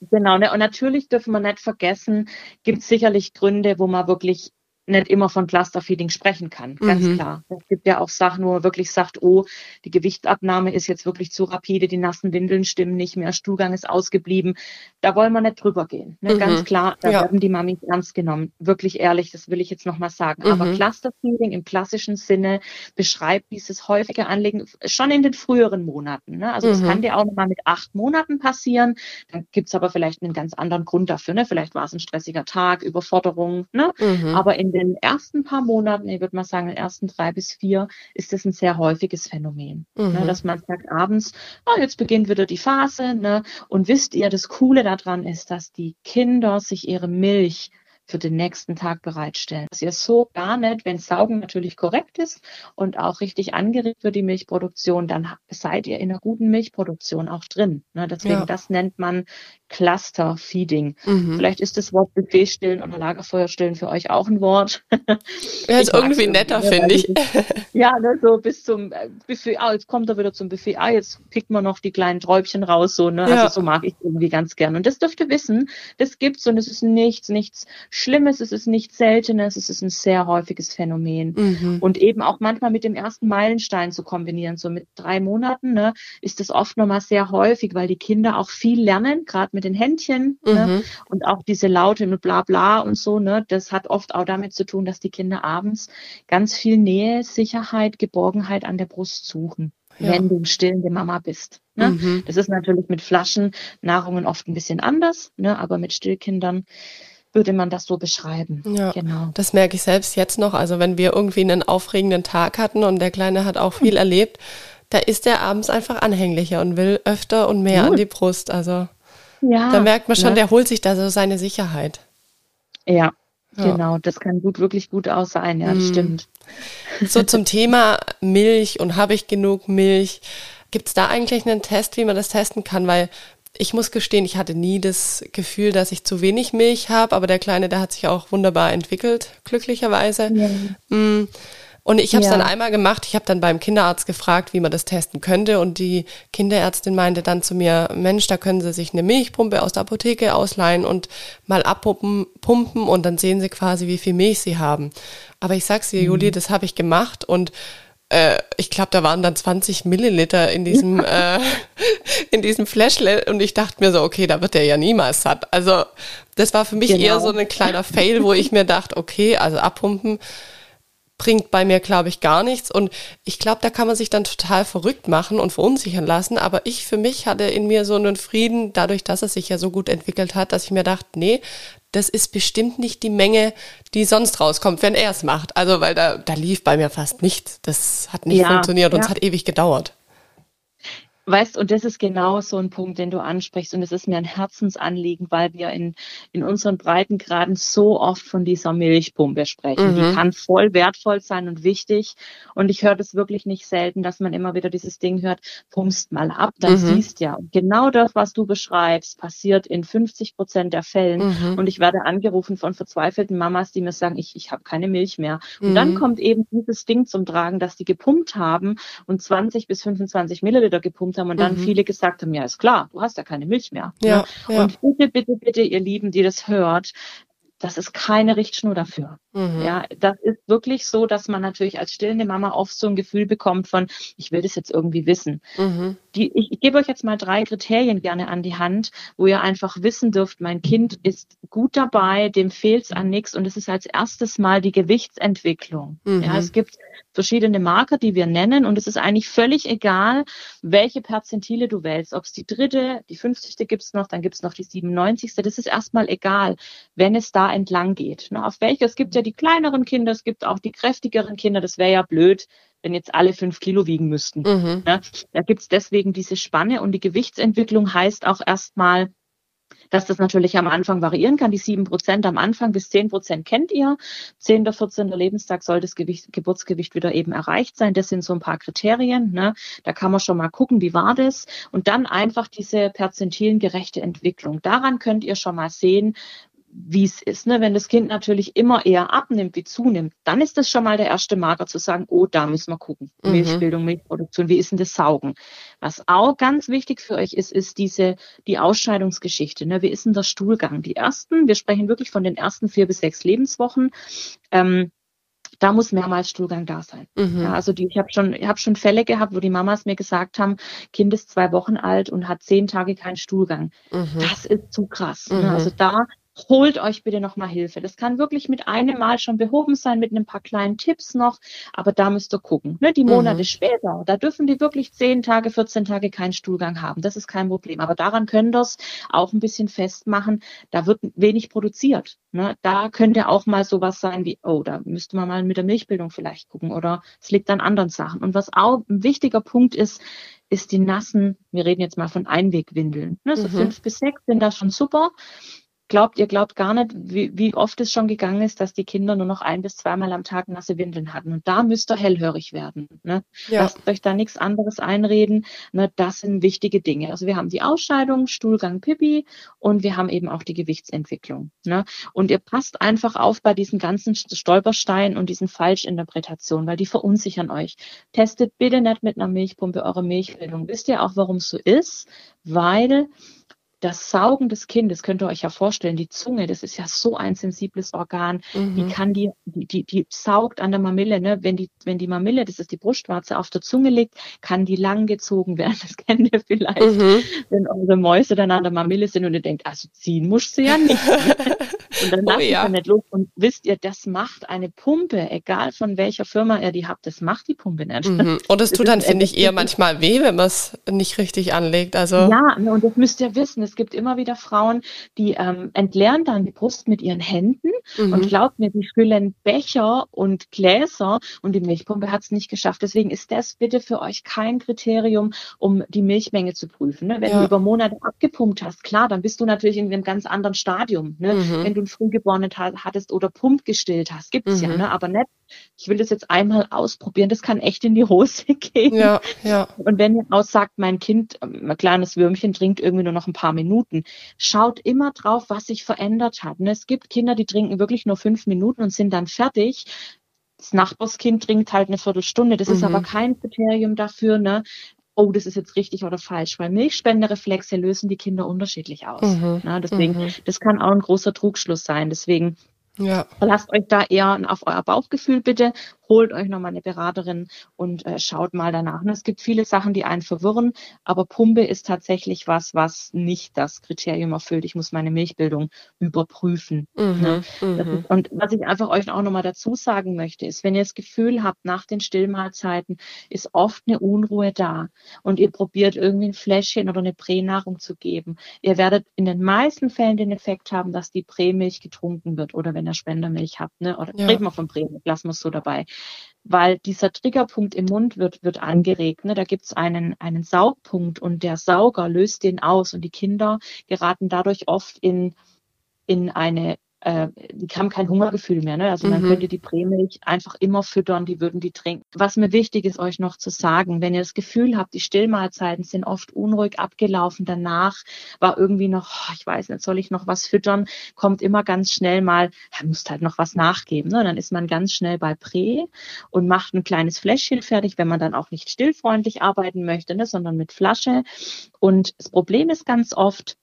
Genau, ne? und natürlich dürfen wir nicht vergessen, gibt sicherlich Gründe, wo man wirklich nicht immer von Clusterfeeding sprechen kann, ganz mhm. klar. Es gibt ja auch Sachen, wo man wirklich sagt, oh, die Gewichtsabnahme ist jetzt wirklich zu rapide, die nassen Windeln stimmen nicht mehr, Stuhlgang ist ausgeblieben. Da wollen wir nicht drüber gehen. Ne? Mhm. Ganz klar, da ja. werden die Mamis ernst genommen. Wirklich ehrlich, das will ich jetzt nochmal sagen. Mhm. Aber Clusterfeeding im klassischen Sinne beschreibt dieses häufige Anliegen schon in den früheren Monaten. Ne? Also das mhm. kann dir auch nochmal mit acht Monaten passieren. Dann gibt's aber vielleicht einen ganz anderen Grund dafür. Ne? Vielleicht war es ein stressiger Tag, Überforderung. Ne? Mhm. Aber in den ersten paar Monaten, ich würde mal sagen, in den ersten drei bis vier, ist das ein sehr häufiges Phänomen. Ne, mhm. Ne, dass man sagt abends, oh, jetzt beginnt wieder die Phase. Ne? Und wisst ihr, das Coole daran ist, dass die Kinder sich ihre Milch für den nächsten Tag bereitstellen. Dass ihr so gar nicht, wenn Saugen natürlich korrekt ist und auch richtig angeregt wird, die Milchproduktion, dann seid ihr in einer guten Milchproduktion auch drin. Ne? Deswegen, ja. das nennt man Cluster Feeding. Mhm. Vielleicht ist das Wort Buffet stillen oder Lagerfeuer stillen für euch auch ein Wort. Ja, ist irgendwie netter, finde ich. Ja, ne, so bis zum äh, Buffet, ah, jetzt kommt er wieder zum Buffet, ah, jetzt pickt man noch die kleinen Träubchen raus, so, ne? Ja. Also so mag ich irgendwie ganz gern. Und das dürft ihr wissen, das gibt's und es ist nichts, nichts Schlimmes, es ist nichts Seltenes, es ist ein sehr häufiges Phänomen. Mhm. Und eben auch manchmal mit dem ersten Meilenstein zu kombinieren, so mit drei Monaten, ne, ist das oft nochmal sehr häufig, weil die Kinder auch viel lernen, gerade mit den Händchen ne? mhm. ne? und auch diese Laute mit bla bla und so, ne, das hat oft auch damit zu tun, dass die Kinder abends ganz viel Nähe, Sicherheit, Geborgenheit an der Brust suchen. Ja. wenn du stillende Mama bist. Ne? Mhm. Das ist natürlich mit Flaschennahrungen oft ein bisschen anders, ne? aber mit Stillkindern würde man das so beschreiben. Ja, genau. Das merke ich selbst jetzt noch. Also wenn wir irgendwie einen aufregenden Tag hatten und der Kleine hat auch viel erlebt, da ist er abends einfach anhänglicher und will öfter und mehr Gut. an die Brust. Also ja, da merkt man schon, ne? der holt sich da so seine Sicherheit. Ja, ja, genau. Das kann gut, wirklich gut aus sein. Ja, mm. stimmt. So zum Thema Milch und habe ich genug Milch? Gibt es da eigentlich einen Test, wie man das testen kann? Weil ich muss gestehen, ich hatte nie das Gefühl, dass ich zu wenig Milch habe, aber der Kleine, der hat sich auch wunderbar entwickelt, glücklicherweise. Ja. Mm. Und ich habe es ja. dann einmal gemacht. Ich habe dann beim Kinderarzt gefragt, wie man das testen könnte. Und die Kinderärztin meinte dann zu mir, Mensch, da können Sie sich eine Milchpumpe aus der Apotheke ausleihen und mal abpumpen pumpen und dann sehen Sie quasi, wie viel Milch Sie haben. Aber ich sag's dir, mhm. Juli, das habe ich gemacht und äh, ich glaube, da waren dann 20 Milliliter in diesem, äh, in diesem Flashlight und ich dachte mir so, okay, da wird der ja niemals satt. Also das war für mich genau. eher so ein kleiner Fail, wo ich mir dachte, okay, also abpumpen bringt bei mir, glaube ich, gar nichts. Und ich glaube, da kann man sich dann total verrückt machen und verunsichern lassen. Aber ich für mich hatte in mir so einen Frieden, dadurch, dass es sich ja so gut entwickelt hat, dass ich mir dachte, nee, das ist bestimmt nicht die Menge, die sonst rauskommt, wenn er es macht. Also, weil da, da lief bei mir fast nichts. Das hat nicht ja, funktioniert und ja. es hat ewig gedauert. Weißt, und das ist genau so ein Punkt, den du ansprichst. Und es ist mir ein Herzensanliegen, weil wir in, in unseren Breitengraden so oft von dieser Milchpumpe sprechen. Mhm. Die kann voll wertvoll sein und wichtig. Und ich höre das wirklich nicht selten, dass man immer wieder dieses Ding hört, pumpst mal ab, dann mhm. siehst ja. Und genau das, was du beschreibst, passiert in 50 Prozent der Fällen. Mhm. Und ich werde angerufen von verzweifelten Mamas, die mir sagen, ich, ich habe keine Milch mehr. Und dann mhm. kommt eben dieses Ding zum Tragen, dass die gepumpt haben und 20 bis 25 Milliliter gepumpt gepumpt haben und dann mhm. viele gesagt haben, ja, ist klar, du hast ja keine Milch mehr. Ja, ne? ja. Und bitte, bitte, bitte, ihr Lieben, die das hört, das ist keine Richtschnur dafür. Mhm. Ja, das ist wirklich so, dass man natürlich als stillende Mama oft so ein Gefühl bekommt von, ich will das jetzt irgendwie wissen. Mhm. Die, ich, ich gebe euch jetzt mal drei Kriterien gerne an die Hand, wo ihr einfach wissen dürft, mein Kind ist gut dabei, dem fehlt es an nichts und es ist als erstes mal die Gewichtsentwicklung. Mhm. Ja, es gibt verschiedene Marker, die wir nennen. Und es ist eigentlich völlig egal, welche Perzentile du wählst. Ob es die dritte, die 50. gibt es noch, dann gibt es noch die 97. Das ist erstmal egal, wenn es da entlang geht. Ne, auf welche? Es gibt ja die kleineren Kinder, es gibt auch die kräftigeren Kinder. Das wäre ja blöd, wenn jetzt alle fünf Kilo wiegen müssten. Mhm. Ne, da gibt es deswegen diese Spanne und die Gewichtsentwicklung heißt auch erstmal, dass das natürlich am Anfang variieren kann. Die sieben Prozent am Anfang bis zehn Prozent kennt ihr. Zehnter, vierzehnter Lebenstag soll das Gewicht, Geburtsgewicht wieder eben erreicht sein. Das sind so ein paar Kriterien. Ne? Da kann man schon mal gucken, wie war das. Und dann einfach diese perzentilengerechte Entwicklung. Daran könnt ihr schon mal sehen, wie es ist. Ne? Wenn das Kind natürlich immer eher abnimmt wie zunimmt, dann ist das schon mal der erste Marker zu sagen, oh, da müssen wir gucken. Mhm. Milchbildung, Milchproduktion, wie ist denn das Saugen? Was auch ganz wichtig für euch ist, ist diese, die Ausscheidungsgeschichte. Ne? Wie ist denn der Stuhlgang? Die ersten, wir sprechen wirklich von den ersten vier bis sechs Lebenswochen. Ähm, da muss mehrmals Stuhlgang da sein. Mhm. Ja, also die, ich habe schon, ich habe schon Fälle gehabt, wo die Mamas mir gesagt haben, Kind ist zwei Wochen alt und hat zehn Tage keinen Stuhlgang. Mhm. Das ist zu krass. Ne? Mhm. Ne? Also da holt euch bitte nochmal Hilfe. Das kann wirklich mit einem Mal schon behoben sein, mit ein paar kleinen Tipps noch, aber da müsst ihr gucken. Ne, die Monate mhm. später, da dürfen die wirklich 10 Tage, 14 Tage keinen Stuhlgang haben. Das ist kein Problem. Aber daran könnt ihr es auch ein bisschen festmachen. Da wird wenig produziert. Ne, da könnte auch mal sowas sein wie, oh, da müsste man mal mit der Milchbildung vielleicht gucken oder es liegt an anderen Sachen. Und was auch ein wichtiger Punkt ist, ist die nassen, wir reden jetzt mal von Einwegwindeln. Ne, so mhm. fünf bis sechs sind da schon super glaubt, ihr glaubt gar nicht, wie, wie oft es schon gegangen ist, dass die Kinder nur noch ein bis zweimal am Tag nasse Windeln hatten. Und da müsst ihr hellhörig werden. Ne? Ja. Lasst euch da nichts anderes einreden. Ne? Das sind wichtige Dinge. Also wir haben die Ausscheidung, Stuhlgang, Pipi und wir haben eben auch die Gewichtsentwicklung. Ne? Und ihr passt einfach auf bei diesen ganzen Stolpersteinen und diesen Falschinterpretationen, weil die verunsichern euch. Testet bitte nicht mit einer Milchpumpe eure Milchbildung. Wisst ihr auch, warum es so ist? Weil das Saugen des Kindes, könnt ihr euch ja vorstellen, die Zunge, das ist ja so ein sensibles Organ, mhm. die kann die, die, die, die saugt an der Mamille, ne? Wenn die, wenn die Mamille, das ist die Brustwarze, auf der Zunge liegt, kann die lang gezogen werden. Das kennt ihr vielleicht, mhm. wenn eure Mäuse dann an der Mamille sind und ihr denkt, also ziehen muss sie ja nicht. und dann oh, lasst ja. nicht los. Und wisst ihr, das macht eine Pumpe, egal von welcher Firma ihr die habt, das macht die Pumpe nicht. Mhm. Und es tut dann, finde ich, eher manchmal weh, wenn man es nicht richtig anlegt. Also ja, ne, und das müsst ihr wissen es gibt immer wieder Frauen, die ähm, entleeren dann die Brust mit ihren Händen mhm. und glaubt mir, die füllen Becher und Gläser und die Milchpumpe hat es nicht geschafft. Deswegen ist das bitte für euch kein Kriterium, um die Milchmenge zu prüfen. Ne? Wenn ja. du über Monate abgepumpt hast, klar, dann bist du natürlich in einem ganz anderen Stadium. Ne? Mhm. Wenn du ein Frühgeborenen hattest oder Pump gestillt hast, gibt es mhm. ja, ne? aber nicht ich will das jetzt einmal ausprobieren, das kann echt in die Hose gehen. Ja, ja. Und wenn ihr aussagt, mein Kind, ähm, ein kleines Würmchen trinkt irgendwie nur noch ein paar Minuten, schaut immer drauf, was sich verändert hat. Und es gibt Kinder, die trinken wirklich nur fünf Minuten und sind dann fertig. Das Nachbarskind trinkt halt eine Viertelstunde. Das mhm. ist aber kein Kriterium dafür, ne? oh, das ist jetzt richtig oder falsch, weil Milchspendereflexe lösen die Kinder unterschiedlich aus. Mhm. Na, deswegen, mhm. das kann auch ein großer Trugschluss sein. Deswegen ja. Lasst euch da eher auf euer Bauchgefühl bitte, holt euch nochmal eine Beraterin und äh, schaut mal danach. Und es gibt viele Sachen, die einen verwirren, aber Pumpe ist tatsächlich was, was nicht das Kriterium erfüllt. Ich muss meine Milchbildung überprüfen. Mhm, ne? mhm. ist, und was ich einfach euch auch nochmal dazu sagen möchte, ist, wenn ihr das Gefühl habt, nach den Stillmahlzeiten ist oft eine Unruhe da und ihr probiert irgendwie ein Fläschchen oder eine Pränahrung zu geben. Ihr werdet in den meisten Fällen den Effekt haben, dass die Prämilch getrunken wird oder wenn ihr Spendermilch habt, ne? oder ja. reden wir von Prämilch, lassen wir es so dabei. Weil dieser Triggerpunkt im Mund wird, wird angeregt. Ne? Da gibt es einen, einen Saugpunkt und der Sauger löst den aus und die Kinder geraten dadurch oft in, in eine äh, die haben kein Hungergefühl mehr. Ne? Also mhm. man könnte die Prämilch einfach immer füttern, die würden die trinken. Was mir wichtig ist, euch noch zu sagen, wenn ihr das Gefühl habt, die Stillmahlzeiten sind oft unruhig abgelaufen, danach war irgendwie noch, oh, ich weiß nicht, soll ich noch was füttern, kommt immer ganz schnell mal, er muss halt noch was nachgeben. Ne? Dann ist man ganz schnell bei Prä und macht ein kleines Fläschchen fertig, wenn man dann auch nicht stillfreundlich arbeiten möchte, ne? sondern mit Flasche. Und das Problem ist ganz oft,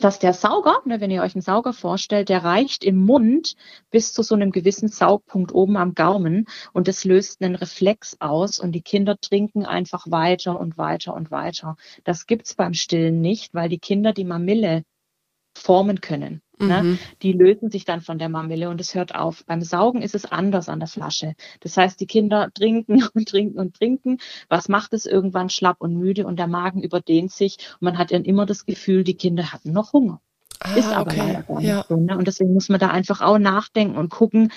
dass der Sauger, ne, wenn ihr euch einen Sauger vorstellt, der reicht im Mund bis zu so einem gewissen Saugpunkt oben am Gaumen und das löst einen Reflex aus und die Kinder trinken einfach weiter und weiter und weiter. Das gibt's beim Stillen nicht, weil die Kinder die Mamille formen können. Ne? Mhm. Die lösen sich dann von der Mamille und es hört auf. Beim Saugen ist es anders an der Flasche. Das heißt, die Kinder trinken und trinken und trinken. Was macht es irgendwann schlapp und müde und der Magen überdehnt sich und man hat dann immer das Gefühl, die Kinder hatten noch Hunger. Ah, ist aber okay. leider gar nicht ja. so. Ne? Und deswegen muss man da einfach auch nachdenken und gucken,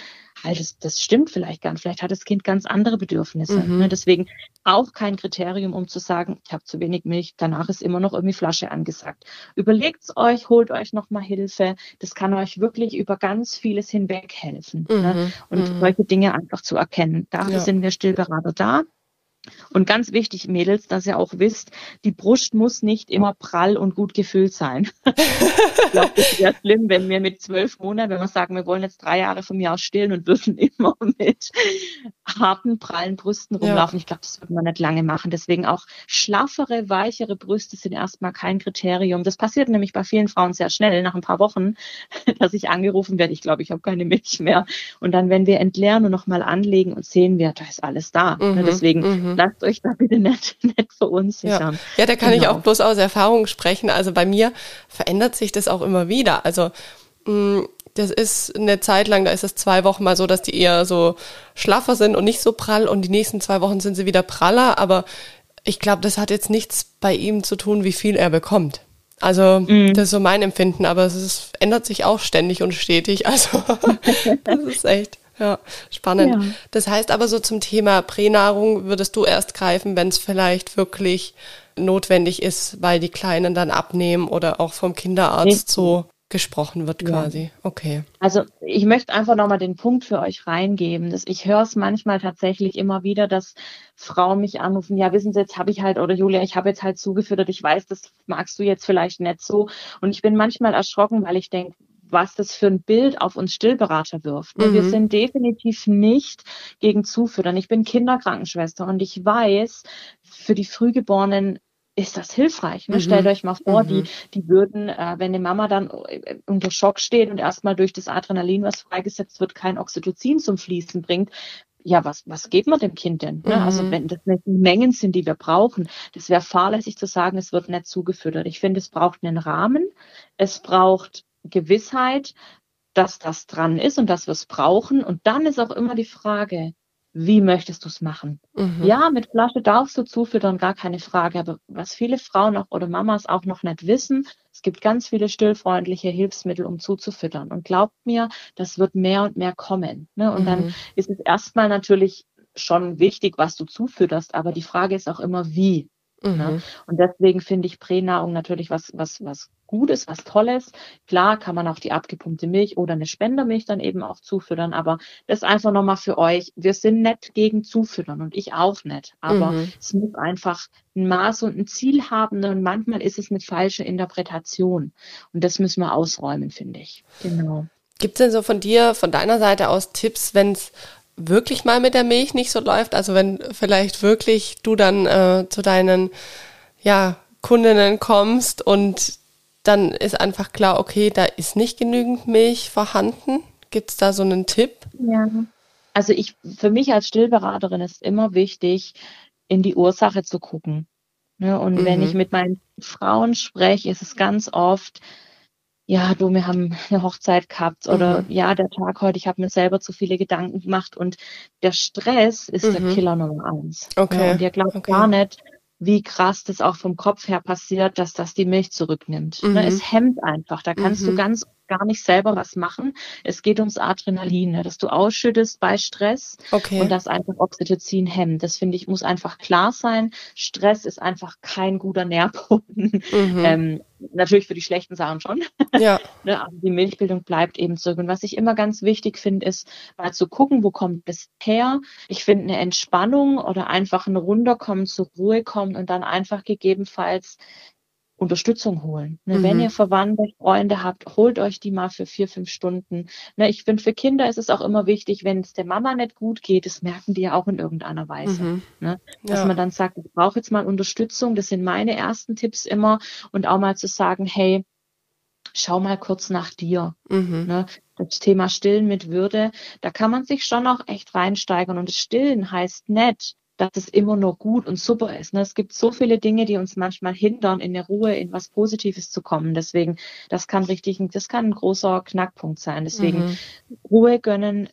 halt, das, das stimmt vielleicht gar nicht. Vielleicht hat das Kind ganz andere Bedürfnisse. Mhm. Ne? Deswegen auch kein Kriterium, um zu sagen, ich habe zu wenig Milch, danach ist immer noch irgendwie Flasche angesagt. Überlegt's euch, holt euch nochmal Hilfe. Das kann euch wirklich über ganz vieles hinweg helfen. Ne? Mhm. Ne? Und mhm. solche Dinge einfach zu erkennen. Dafür ja. sind wir Stillberater da. Und ganz wichtig, Mädels, dass ihr auch wisst, die Brust muss nicht immer prall und gut gefüllt sein. ich glaube, das wäre schlimm, wenn wir mit zwölf Monaten, wenn wir sagen, wir wollen jetzt drei Jahre von mir aus stillen und würden immer mit harten, prallen Brüsten rumlaufen. Ja. Ich glaube, das würde man nicht lange machen. Deswegen auch schlaffere, weichere Brüste sind erstmal kein Kriterium. Das passiert nämlich bei vielen Frauen sehr schnell, nach ein paar Wochen, dass ich angerufen werde, ich glaube, ich habe keine Milch mehr. Und dann, wenn wir entleeren und nochmal anlegen und sehen wir, da ist alles da. Mhm, Deswegen mhm Mhm. Lasst euch da bitte nicht, nicht verunsichern. Ja. ja, da kann genau. ich auch bloß aus Erfahrung sprechen. Also bei mir verändert sich das auch immer wieder. Also mh, mm, das ist eine Zeit lang, da ist es zwei Wochen mal so, dass die eher so schlaffer sind und nicht so prall und die nächsten zwei Wochen sind sie wieder praller, aber ich glaube, das hat jetzt nichts bei ihm zu tun, wie viel er bekommt. Also mhm. das ist so mein Empfinden, aber es ist, ändert sich auch ständig und stetig. Also das ist echt. Ja, spannend. Ja. Das heißt aber so zum Thema Pränahrung würdest du erst greifen, wenn es vielleicht wirklich notwendig ist, weil die Kleinen dann abnehmen oder auch vom Kinderarzt nee. so gesprochen wird quasi. Ja. Okay. Also ich möchte einfach nochmal den Punkt für euch reingeben. Dass ich höre es manchmal tatsächlich immer wieder, dass Frauen mich anrufen, ja, wissen Sie, jetzt habe ich halt, oder Julia, ich habe jetzt halt zugefüttert, ich weiß, das magst du jetzt vielleicht nicht so. Und ich bin manchmal erschrocken, weil ich denke, was das für ein Bild auf uns Stillberater wirft. Mhm. Wir sind definitiv nicht gegen Zufüttern. Ich bin Kinderkrankenschwester und ich weiß, für die Frühgeborenen ist das hilfreich. Ne? Mhm. Stellt euch mal vor, mhm. die, die würden, äh, wenn die Mama dann äh, unter Schock steht und erstmal durch das Adrenalin, was freigesetzt wird, kein Oxytocin zum Fließen bringt, ja, was, was geht man dem Kind denn? Ne? Also mhm. wenn das nicht die Mengen sind, die wir brauchen, das wäre fahrlässig zu sagen, es wird nicht zugefüttert. Ich finde, es braucht einen Rahmen, es braucht Gewissheit, dass das dran ist und dass wir es brauchen. Und dann ist auch immer die Frage, wie möchtest du es machen? Mhm. Ja, mit Flasche darfst du zufüttern, gar keine Frage. Aber was viele Frauen auch oder Mamas auch noch nicht wissen, es gibt ganz viele stillfreundliche Hilfsmittel, um zuzufüttern. Und glaubt mir, das wird mehr und mehr kommen. Ne? Und mhm. dann ist es erstmal natürlich schon wichtig, was du zufütterst. Aber die Frage ist auch immer, wie. Ne? Mhm. Ne? Und deswegen finde ich Pränahrung natürlich was, was, was Gutes, was Tolles. Klar kann man auch die abgepumpte Milch oder eine Spendermilch dann eben auch zufüttern, aber das einfach nochmal für euch. Wir sind nicht gegen Zufüttern und ich auch nicht. Aber mhm. es muss einfach ein Maß und ein Ziel haben und manchmal ist es eine falsche Interpretation. Und das müssen wir ausräumen, finde ich. Genau. Gibt es denn so von dir, von deiner Seite aus Tipps, wenn es wirklich mal mit der Milch nicht so läuft? Also wenn vielleicht wirklich du dann äh, zu deinen ja, Kundinnen kommst und dann ist einfach klar, okay, da ist nicht genügend Milch vorhanden. Gibt es da so einen Tipp? Ja. Also ich, für mich als Stillberaterin ist immer wichtig, in die Ursache zu gucken. Ne? Und mhm. wenn ich mit meinen Frauen spreche, ist es ganz oft, ja, du, wir haben eine Hochzeit gehabt oder mhm. ja, der Tag heute, ich habe mir selber zu viele Gedanken gemacht und der Stress ist mhm. der Killer Nummer eins. Okay. Ja, und ihr glaubt okay. gar nicht, wie krass das auch vom Kopf her passiert, dass das die Milch zurücknimmt. Ne, mhm. Ne, es hemmt einfach. Da kannst du mhm. ganz gar nicht selber was machen. Es geht ums Adrenalin, ne, dass du ausschüttest bei Stress okay. und das einfach Oxytocin hemmt. Das finde ich, muss einfach klar sein. Stress ist einfach kein guter Nährboden. Mhm. Ähm, natürlich für die schlechten Sachen schon. Ja. ne, aber die Milchbildung bleibt eben zurück. Und was ich immer ganz wichtig finde, ist mal zu gucken, wo kommt es her. Ich finde eine Entspannung oder einfach ein Runterkommen, zur Ruhe kommen und dann einfach gegebenenfalls Unterstützung holen. Ne, mhm. Wenn ihr Verwandte, Freunde habt, holt euch die mal für vier, fünf Stunden. Ne, ich finde, für Kinder ist es auch immer wichtig, wenn es der Mama nicht gut geht, das merken die ja auch in irgendeiner Weise. Mhm. Ne, dass ja. man dann sagt, ich brauche jetzt mal Unterstützung. Das sind meine ersten Tipps immer. Und auch mal zu sagen, hey, schau mal kurz nach dir. Mhm. Ne? Das Thema Stillen mit Würde, da kann man sich schon auch echt reinsteigern. Und Stillen heißt nicht, dass es immer nur gut und super ist. Ne? Es gibt so viele Dinge, die uns manchmal hindern, in der Ruhe in was Positives zu kommen. Deswegen, das kann richtig, das kann ein großer Knackpunkt sein. Deswegen mhm. Ruhe gönnen,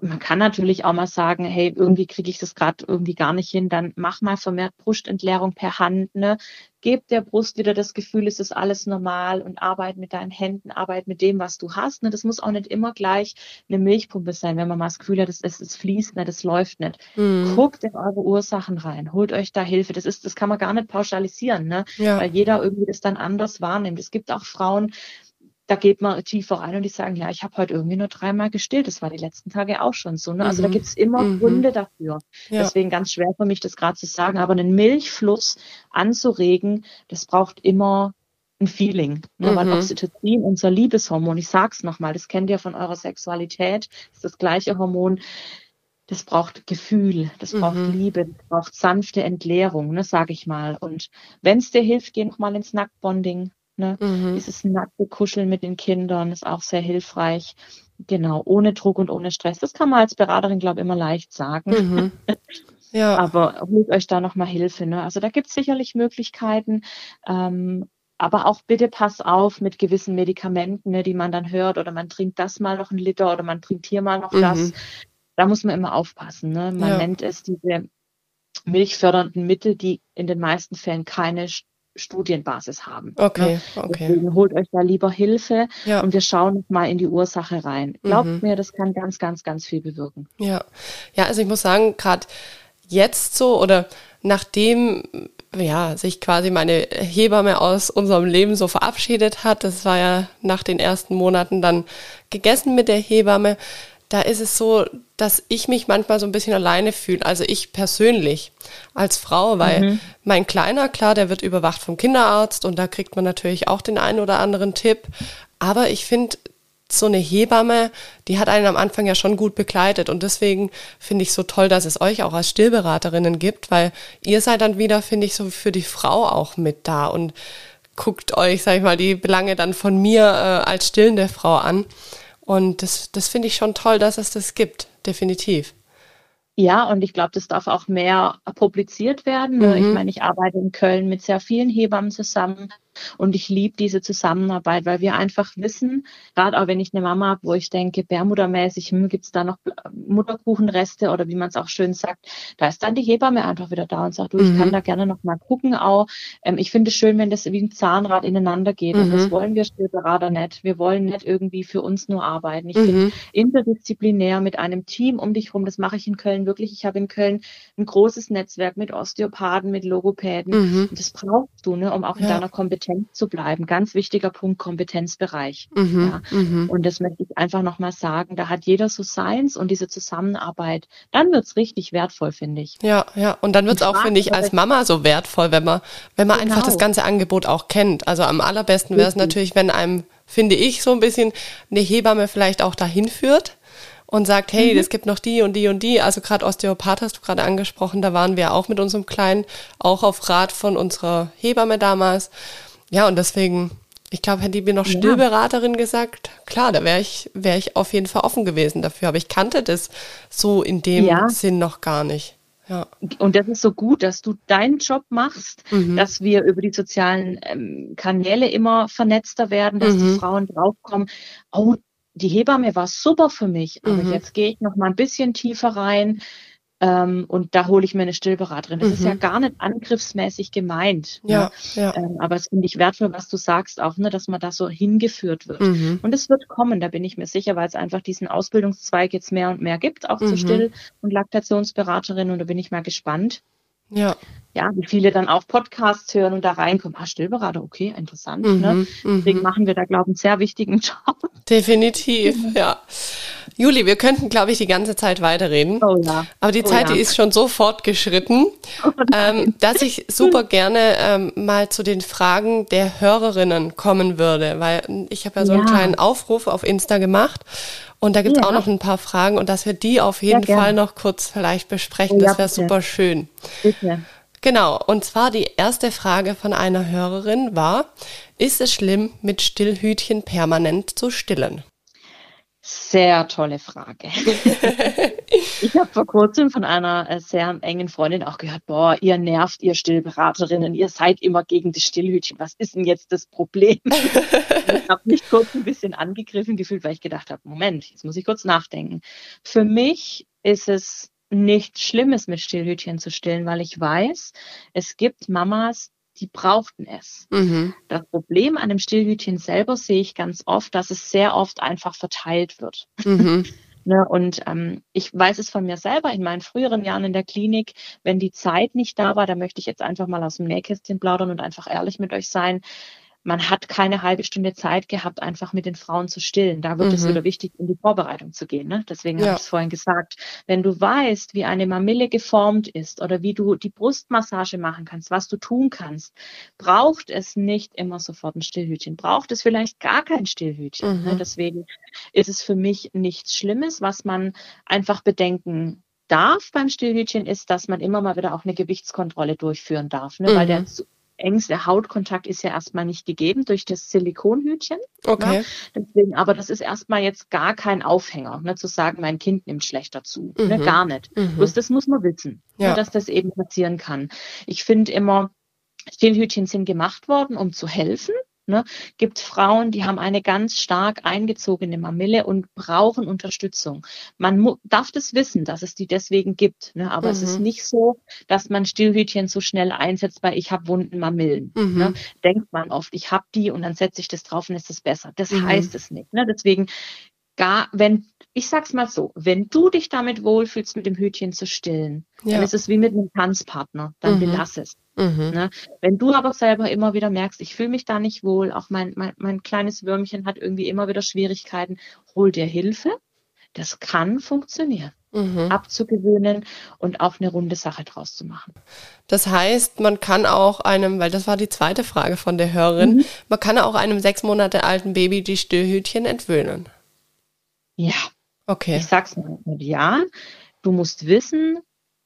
man kann natürlich auch mal sagen, hey, irgendwie kriege ich das gerade irgendwie gar nicht hin, dann mach mal vermehrt Brustentleerung per Hand, ne? Gib der Brust wieder das Gefühl, es ist alles normal und arbeit mit deinen Händen, arbeit mit dem, was du hast. Ne? Das muss auch nicht immer gleich eine Milchpumpe sein, wenn man mal das Gefühl hat, das, das, das fließt nicht, das läuft nicht. Mhm. Guckt in eure Ursachen rein, holt euch da Hilfe. Das ist, das kann man gar nicht pauschalisieren, ne? Ja. Weil jeder irgendwie das dann anders wahrnimmt. Es gibt auch Frauen, da geht man tiefer rein und die sagen, ja, ich habe heute irgendwie nur dreimal gestillt. Das war die letzten Tage auch schon so. Ne? Also mhm. da gibt's immer mhm. Gründe dafür. Ja. Deswegen ganz schwer für mich, das gerade zu sagen. Aber einen Milchfluss anzuregen, das braucht immer ein Feeling. Ne? Mhm. Weil Oxytocin, unser Liebeshormon, ich sag's nochmal, das kennt ihr von eurer Sexualität, ist das gleiche Hormon. Das braucht Gefühl, das braucht mhm. Liebe, das braucht sanfte Entleerung, ne, sage ich mal. Und wenn es dir hilft, geh noch mal ins Nacktbonding, Ne? Mhm. Dieses nackte Kuscheln mit den Kindern ist auch sehr hilfreich. Genau, ohne Druck und ohne Stress. Das kann man als Beraterin, glaube ich, immer leicht sagen. Mhm. Ja. Aber holt euch da nochmal Hilfe. Ne? Also da gibt es sicherlich Möglichkeiten. Ähm, aber auch bitte pass auf mit gewissen Medikamenten, ne, die man dann hört, oder man trinkt das mal noch einen Liter oder man trinkt hier mal noch mhm. das. Da muss man immer aufpassen. Ne? Man ja. nennt es diese milchfördernden Mittel, die in den meisten Fällen keine Studienbasis haben. Okay, ne? okay. Deswegen holt euch da lieber Hilfe ja. und wir schauen mal in die Ursache rein. Glaubt mhm. mir, das kann ganz, ganz, ganz viel bewirken. Ja, ja, also ich muss sagen, gerade jetzt so oder nachdem ja, sich quasi meine Hebamme aus unserem Leben so verabschiedet hat, das war ja nach den ersten Monaten dann gegessen mit der Hebamme, da ist es so, dass ich mich manchmal so ein bisschen alleine fühle. Also ich persönlich als Frau, weil mhm. mein Kleiner, klar, der wird überwacht vom Kinderarzt und da kriegt man natürlich auch den einen oder anderen Tipp. Aber ich finde, so eine Hebamme, die hat einen am Anfang ja schon gut begleitet und deswegen finde ich so toll, dass es euch auch als Stillberaterinnen gibt, weil ihr seid dann wieder, finde ich, so für die Frau auch mit da und guckt euch, sag ich mal, die Belange dann von mir äh, als stillende Frau an. Und das, das finde ich schon toll, dass es das gibt, definitiv. Ja, und ich glaube, das darf auch mehr publiziert werden. Mhm. Ich meine, ich arbeite in Köln mit sehr vielen Hebammen zusammen und ich liebe diese Zusammenarbeit, weil wir einfach wissen, gerade auch wenn ich eine Mama habe, wo ich denke, Bärmuttermäßig, hm, gibt es da noch Mutterkuchenreste oder wie man es auch schön sagt, da ist dann die Hebamme einfach wieder da und sagt, du, ich mhm. kann da gerne noch mal gucken auch. Ähm, ich finde es schön, wenn das wie ein Zahnrad ineinander geht. Mhm. Und das mhm. wollen wir Stillberater nicht. Wir wollen nicht irgendwie für uns nur arbeiten. Ich mhm. finde interdisziplinär mit einem Team um dich rum, das mache ich in Köln wirklich. Ich habe in Köln ein großes Netzwerk mit Osteopathen, mit Logopäden. Mhm. Das brauchst du, ne, um auch in ja. deiner Kompetenz kompetent zu bleiben. Ganz wichtiger Punkt, Kompetenzbereich. Mhm, ja. mhm. Und das möchte ich einfach nochmal sagen. Da hat jeder so seins und diese Zusammenarbeit. Dann wird's richtig wertvoll, finde ich. Ja, ja. Und dann wird's auch, finde ich, als Mama so wertvoll, wenn man, wenn man genau. einfach das ganze Angebot auch kennt. Also am allerbesten wäre es natürlich, wenn einem, finde ich, so ein bisschen eine Hebamme vielleicht auch dahin führt und sagt, hey, es mhm. gibt noch die und die und die. Also gerade Osteopath hast du gerade angesprochen, da waren wir auch mit unserem Kleinen, auch auf Rat von unserer Hebamme damals. Ja, und deswegen Ich glaube, hätte die mir noch Stillberaterin gesagt, klar, da wäre ich, wäre ich auf jeden Fall offen gewesen dafür. Aber ich kannte das so in dem ja. Sinn noch gar nicht. Ja. Und das ist so gut, dass du deinen Job machst, mhm. dass wir über die sozialen ähm, Kanäle immer vernetzter werden, dass mhm. die Frauen draufkommen, oh, die Hebamme war super für mich, aber mhm. jetzt gehe ich noch mal ein bisschen tiefer rein ähm, und da hole ich mir eine Stillberaterin. Das mhm. ist ja mhm. gar nicht angriffsmäßig gemeint. Ja, ne? ja. Ähm, aber es finde ich wertvoll, was du sagst, auch, ne, dass man da so hingeführt wird. Mhm. Und es wird kommen, da bin ich mir sicher, weil es einfach diesen Ausbildungszweig jetzt mehr und mehr gibt, auch mhm. zur Still- und Laktationsberaterin. Und da bin ich mal gespannt. Ja. Ja, wie viele dann auch Podcasts hören und da reinkommen. Ah, Stillberater, okay, interessant. Ne? Mhm, ne? Deswegen machen wir da, glaube ich, einen sehr wichtigen Job. Definitiv, ja. Juli, wir könnten, glaube ich, die ganze Zeit weiterreden. Oh ja. Aber die oh Zeit, ja. die ist schon so fortgeschritten, oh ähm, dass ich super gerne ähm, mal zu den Fragen der Hörerinnen kommen würde, weil ich habe ja so ja. einen kleinen Aufruf auf Insta gemacht und da gibt es ja. auch noch ein paar Fragen und dass wir die auf jeden Fall noch kurz vielleicht besprechen, das wäre super schön. Bitte. Genau, und zwar die erste Frage von einer Hörerin war, ist es schlimm, mit Stillhütchen permanent zu stillen? Sehr tolle Frage. ich habe vor kurzem von einer äh, sehr engen Freundin auch gehört, boah, ihr nervt, ihr Stillberaterinnen, ihr seid immer gegen das Stillhütchen. Was ist denn jetzt das Problem? ich habe mich kurz ein bisschen angegriffen gefühlt, weil ich gedacht habe, Moment, jetzt muss ich kurz nachdenken. Für mich ist es nichts Schlimmes, mit Stillhütchen zu stillen, weil ich weiß, es gibt Mamas, die brauchten es. Mhm. Das Problem an dem Stillhütchen selber sehe ich ganz oft, dass es sehr oft einfach verteilt wird. Mhm. ne, und ähm, ich weiß es von mir selber in meinen früheren Jahren in der Klinik, wenn die Zeit nicht da war, da möchte ich jetzt einfach mal aus dem Nähkästchen plaudern und einfach ehrlich mit euch sein man hat keine halbe Stunde Zeit gehabt, einfach mit den Frauen zu stillen. Da wird mhm. es wieder wichtig, in die Vorbereitung zu gehen. Ne? Deswegen ja. habe ich es vorhin gesagt. Wenn du weißt, wie eine Mamille geformt ist oder wie du die Brustmassage machen kannst, was du tun kannst, braucht es nicht immer sofort ein Stillhütchen. Braucht es vielleicht gar kein Stillhütchen. Ne? Mhm. Ne? Deswegen ist es für mich nichts Schlimmes, was man einfach bedenken darf beim Stillhütchen ist, dass man immer mal wieder auch eine Gewichtskontrolle durchführen darf, ne? Mhm. weil der engste Hautkontakt ist ja erstmal nicht gegeben durch das Silikonhütchen. Okay. Ne? Deswegen, aber das ist erstmal jetzt gar kein Aufhänger, ne, zu sagen, mein Kind nimmt schlechter zu. Ne? Mhm. Ne, gar nicht. Mhm. Bloß das muss man wissen, ne, ja. ne, dass das eben passieren kann. Ich finde immer, Stillhütchen sind gemacht worden, um zu helfen. Ne, gibt Frauen, die haben eine ganz stark eingezogene Mamille und brauchen Unterstützung. Man darf das wissen, dass es die deswegen gibt, ne, aber mhm. es ist mhm. nicht so, dass man Stillhütchen so schnell einsetzt, weil ich habe wunden Mamillen. Mhm. Ne. Denkt man oft, ich habe die und dann setze ich das drauf und ist es besser. Das mhm. heißt es nicht. Ne. Deswegen gar, wenn, ich sag's mal so, wenn du dich damit wohlfühlst, mit dem Hütchen zu stillen, ja. dann ist es wie mit einem Tanzpartner, dann mhm. belass es. Mhm. Ne? Wenn du aber selber immer wieder merkst, ich fühle mich da nicht wohl, auch mein, mein, mein kleines Würmchen hat irgendwie immer wieder Schwierigkeiten, hol dir Hilfe. Das kann funktionieren. Mhm. abzugewöhnen und auch eine runde Sache draus zu machen. Das heißt, man kann auch einem, weil das war die zweite Frage von der Hörerin, mhm. man kann auch einem sechs Monate alten Baby die Stillhütchen entwöhnen. Ja. Okay. Ich sag's mal ja. Du musst wissen,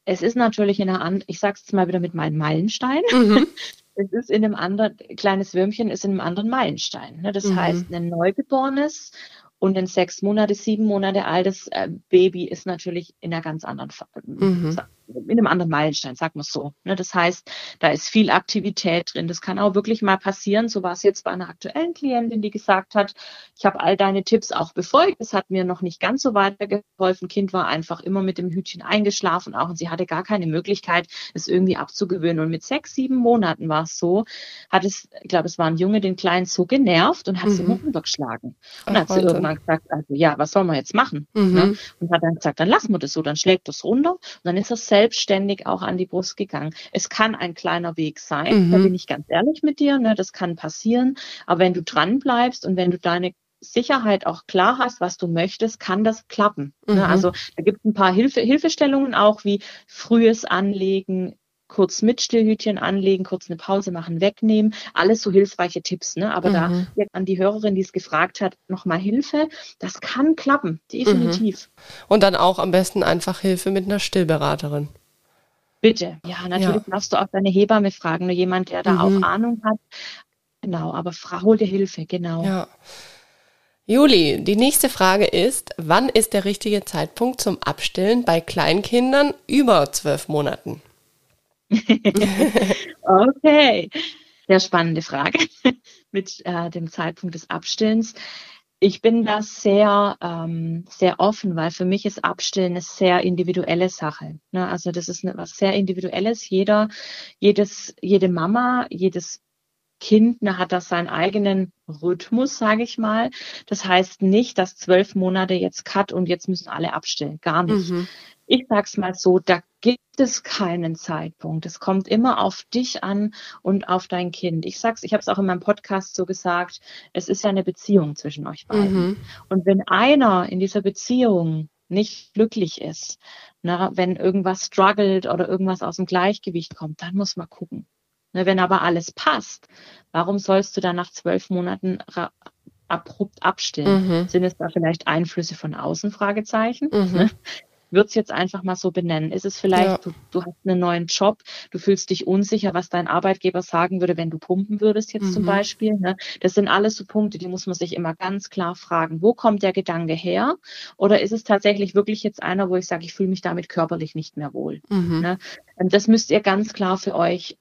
es ist natürlich in einer anderen, ich sag's jetzt mal wieder mit meinem Meilenstein. Mhm. Es ist in einem anderen, kleines Würmchen ist in einem anderen Meilenstein. Ne? Das mhm. heißt, ein Neugeborenes und ein sechs Monate, sieben Monate altes äh, Baby ist natürlich in einer ganz anderen, mhm in einem anderen Meilenstein, sag mal so. Ne? Das heißt, da ist viel Aktivität drin. Das kann auch wirklich mal passieren. So war es jetzt bei einer aktuellen Klientin, die gesagt hat, ich habe all deine Tipps auch befolgt. Es hat mir noch nicht ganz so weitergeholfen. Kind war einfach immer mit dem Hütchen eingeschlafen auch und sie hatte gar keine Möglichkeit, es irgendwie abzugewöhnen. Und mit sechs, sieben Monaten war es so, hat es, ich glaube, es war ein Junge, den Kleinen so genervt und hat mhm. sie immer übergeschlagen. Und Ach, hat sie irgendwann gesagt, also ja, was soll man jetzt machen? Mhm. Ne? Und hat dann gesagt, dann lassen wir das so, dann schlägt das runter und dann ist er selbstständig auch an die Brust gegangen. Es kann ein kleiner Weg sein, mhm. da bin ich ganz ehrlich mit dir, ne, das kann passieren, aber wenn du dran bleibst und wenn du deine Sicherheit auch klar hast, was du möchtest, kann das klappen. Ne? Mhm. Also da gibt es ein paar Hilfe, Hilfestellungen auch, wie frühes Anlegen, kurz mit Stillhütchen anlegen, kurz eine Pause machen, wegnehmen. Alles so hilfreiche Tipps. Ne? Aber mhm. da an die Hörerin, die es gefragt hat, nochmal Hilfe. Das kann klappen, definitiv. Mhm. Und dann auch am besten einfach Hilfe mit einer Stillberaterin. Bitte. Ja, natürlich ja. darfst du auch deine Hebamme fragen, nur jemand, der da mhm. auch Ahnung hat. Genau, aber hol dir Hilfe, genau. Ja. Juli, die nächste Frage ist, wann ist der richtige Zeitpunkt zum Abstillen bei Kleinkindern über zwölf Monaten? okay, sehr spannende Frage mit äh, dem Zeitpunkt des Abstillens. Ich bin da sehr, ähm, sehr offen, weil für mich ist Abstillen eine sehr individuelle Sache. Ne? Also das ist was sehr Individuelles. Jeder, jedes, jede Mama, jedes Kind ne, hat da seinen eigenen Rhythmus, sage ich mal. Das heißt nicht, dass zwölf Monate jetzt cut und jetzt müssen alle abstillen. Gar nicht. Mhm. Ich sag's mal so, da gibt es keinen Zeitpunkt. Es kommt immer auf dich an und auf dein Kind. Ich sag's, ich habe es auch in meinem Podcast so gesagt, es ist ja eine Beziehung zwischen euch beiden. Mhm. Und wenn einer in dieser Beziehung nicht glücklich ist, na, wenn irgendwas struggelt oder irgendwas aus dem Gleichgewicht kommt, dann muss man gucken. Na, wenn aber alles passt, warum sollst du dann nach zwölf Monaten abrupt abstillen? Mhm. Sind es da vielleicht Einflüsse von außen? Fragezeichen. Mhm. Ne? Würde es jetzt einfach mal so benennen. Ist es vielleicht, ja. du, du, hast einen neuen Job, du fühlst dich unsicher, was dein Arbeitgeber sagen würde, wenn du pumpen würdest jetzt mhm. zum Beispiel. Ne? Das sind alles so Punkte, die muss man sich immer ganz klar fragen. Wo kommt der Gedanke her? Oder ist es tatsächlich wirklich jetzt einer, wo ich sage, ich fühle mich damit körperlich nicht mehr wohl? Mhm. Ne? Das müsst ihr ganz klar für euch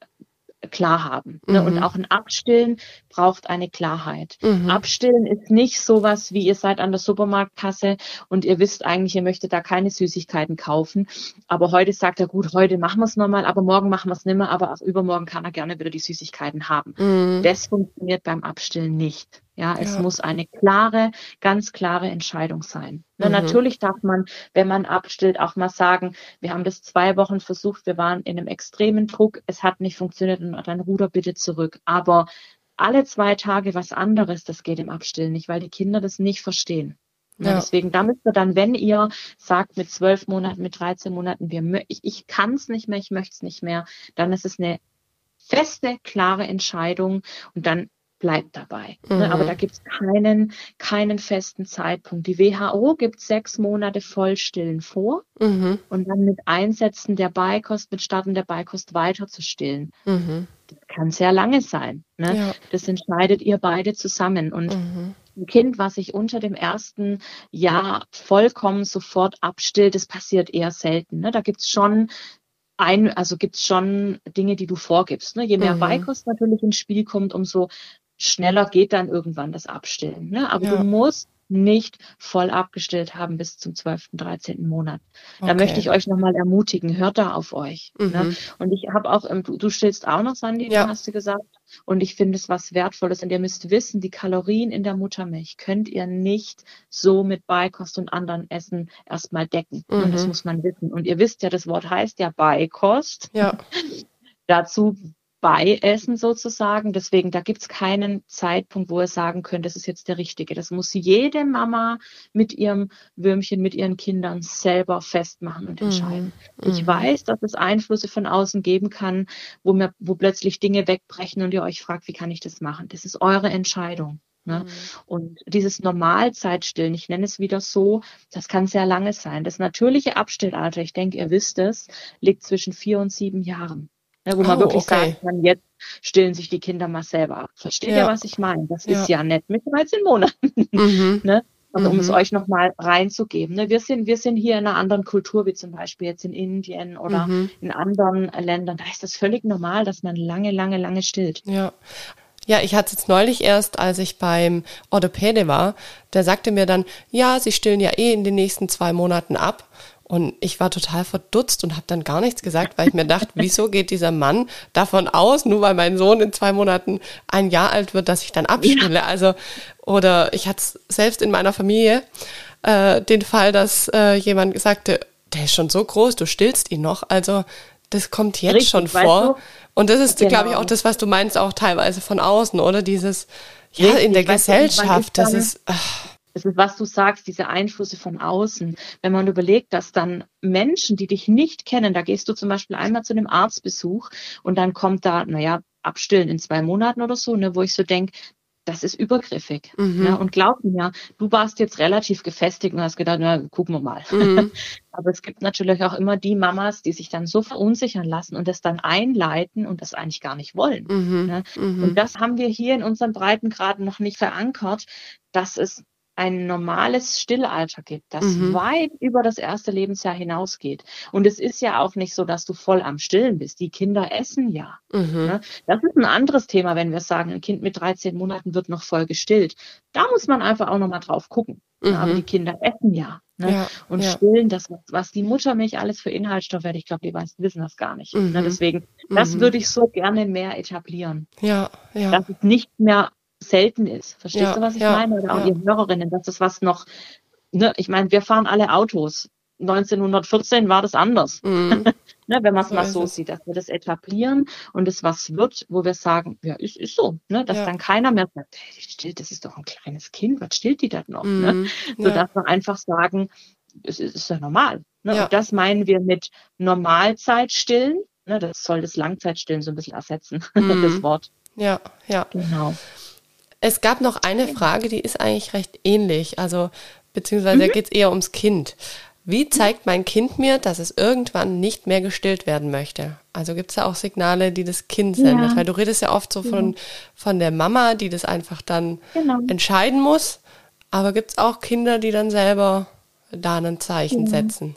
klar haben. Mhm. Und auch ein Abstillen braucht eine Klarheit. Mhm. Abstillen ist nicht sowas, wie ihr seid an der Supermarktkasse und ihr wisst eigentlich, ihr möchtet da keine Süßigkeiten kaufen. Aber heute sagt er, gut, heute machen wir es nochmal, aber morgen machen wir es nimmer, aber auch übermorgen kann er gerne wieder die Süßigkeiten haben. Mhm. Das funktioniert beim Abstillen nicht. Ja, es ja. muss eine klare, ganz klare Entscheidung sein. Mhm. Natürlich darf man, wenn man abstillt, auch mal sagen, wir haben das zwei Wochen versucht, wir waren in einem extremen Druck, es hat nicht funktioniert und dann ruder bitte zurück. Aber alle zwei Tage was anderes, das geht im Abstillen nicht, weil die Kinder das nicht verstehen. Ja. Deswegen, da müsst ihr dann, wenn ihr sagt mit zwölf Monaten, mit 13 Monaten, wir, ich, ich kann es nicht mehr, ich möchte es nicht mehr, dann ist es eine feste, klare Entscheidung und dann bleibt dabei. Mhm. Ne? Aber da gibt es keinen, keinen festen Zeitpunkt. Die WHO gibt sechs Monate Vollstillen vor mhm. und dann mit Einsetzen der Beikost, mit Starten der Beikost weiter zu stillen. Mhm. Das kann sehr lange sein. Ne? Ja. Das entscheidet ihr beide zusammen. Und mhm. ein Kind, was sich unter dem ersten Jahr vollkommen sofort abstillt, das passiert eher selten. Ne? Da gibt es schon ein, also gibt's schon Dinge, die du vorgibst. Ne? Je mehr mhm. Beikost natürlich ins Spiel kommt, umso schneller geht dann irgendwann das Abstillen. Ne? Aber ja. du musst nicht voll abgestillt haben bis zum 12., 13. Monat. Da okay. möchte ich euch nochmal ermutigen, hört da auf euch. Ne? Mhm. Ne? Und ich habe auch, du, du stillst auch noch, Sandy, ja. hast du gesagt. Und ich finde es was Wertvolles. Und ihr müsst wissen, die Kalorien in der Muttermilch könnt ihr nicht so mit Beikost und anderen Essen erstmal decken. Mhm. Und das muss man wissen. Und ihr wisst ja, das Wort heißt ja Beikost. Ja. Dazu Beiessen sozusagen. Deswegen, da gibt's keinen Zeitpunkt, wo ihr sagen könnt, das ist jetzt der richtige. Das muss jede Mama mit ihrem Würmchen, mit ihren Kindern selber festmachen und entscheiden. Mhm. Ich mhm. weiß, dass es Einflüsse von außen geben kann, wo, mir, wo plötzlich Dinge wegbrechen und ihr euch fragt, wie kann ich das machen? Das ist eure Entscheidung. Ne? Mhm. Und dieses Normalzeitstillen, ich nenne es wieder so, das kann sehr lange sein. Das natürliche Abstillalter, ich denke, ihr wisst es, liegt zwischen vier und sieben Jahren. Ne, wo man oh, wirklich okay. sagen kann, jetzt stillen sich die Kinder mal selber ab. Versteht ja. ihr, was ich meine? Das ja. ist ja nett mit 13 Monaten. Mhm. ne? Also um mhm. es euch nochmal reinzugeben. Ne? Wir, sind, wir sind hier in einer anderen Kultur, wie zum Beispiel jetzt in Indien oder mhm. in anderen Ländern. Da ist das völlig normal, dass man lange, lange, lange stillt. Ja. Ja, ich hatte es jetzt neulich erst, als ich beim Orthopäde war. Der sagte mir dann, ja, Sie stillen ja eh in den nächsten zwei Monaten ab. Und ich war total verdutzt und habe dann gar nichts gesagt, weil ich mir dachte, wieso geht dieser Mann davon aus, nur weil mein Sohn in zwei Monaten ein Jahr alt wird, dass ich dann abspiele. Ja. Also, oder ich hatte selbst in meiner Familie äh, den Fall, dass äh, jemand sagte, der ist schon so groß, du stillst ihn noch. Also das kommt jetzt Richtig, schon vor. Du? Und das ist, genau. glaube ich, auch das, was du meinst, auch teilweise von außen, oder? Dieses, ja, Richtig, in der Gesellschaft, das ist. Ach. Das ist, was du sagst, diese Einflüsse von außen. Wenn man überlegt, dass dann Menschen, die dich nicht kennen, da gehst du zum Beispiel einmal zu einem Arztbesuch und dann kommt da, naja, abstillen in zwei Monaten oder so, ne, wo ich so denke, das ist übergriffig. Mhm. Ja, und glaub mir, du warst jetzt relativ gefestigt und hast gedacht, na, gucken wir mal. Mhm. Aber es gibt natürlich auch immer die Mamas, die sich dann so verunsichern lassen und das dann einleiten und das eigentlich gar nicht wollen. Mhm. Ne? Und das haben wir hier in unseren Breitengraden noch nicht verankert, dass es ein normales Stillalter gibt, das mhm. weit über das erste Lebensjahr hinausgeht. Und es ist ja auch nicht so, dass du voll am Stillen bist. Die Kinder essen ja. Mhm. Ne? Das ist ein anderes Thema, wenn wir sagen, ein Kind mit 13 Monaten wird noch voll gestillt. Da muss man einfach auch nochmal drauf gucken. Mhm. Aber die Kinder essen ja. Ne? ja und ja. stillen, das, was die Muttermilch alles für Inhaltsstoffe hat, ich glaube, die meisten wissen das gar nicht. Ne? Mhm. Deswegen, das mhm. würde ich so gerne mehr etablieren. Ja, ja. Dass es nicht mehr selten ist. Verstehst ja, du, was ich ja, meine? Oder auch ja. ihr Hörerinnen, dass das was noch, ne, ich meine, wir fahren alle Autos. 1914 war das anders. Mm. ne, wenn man es so mal so es. sieht, dass wir das etablieren und es was wird, wo wir sagen, ja, ist, ist so, ne, dass dann keiner mehr sagt, hey, stillt, das ist doch ein kleines Kind, was stillt die da noch? Mm. Ne? So dass wir einfach sagen, es ist, ist ja normal. Ne? Und das meinen wir mit Normalzeit stillen. Ne, das soll das Langzeitstillen so ein bisschen ersetzen, mm. das Wort. Ja, ja. Genau. Es gab noch eine Frage, die ist eigentlich recht ähnlich. Also, beziehungsweise mhm. da geht es eher ums Kind. Wie zeigt mein Kind mir, dass es irgendwann nicht mehr gestillt werden möchte? Also gibt es da auch Signale, die das Kind sendet? Ja. Weil du redest ja oft so von, ja. von der Mama, die das einfach dann genau. entscheiden muss. Aber gibt es auch Kinder, die dann selber da ein Zeichen ja. setzen?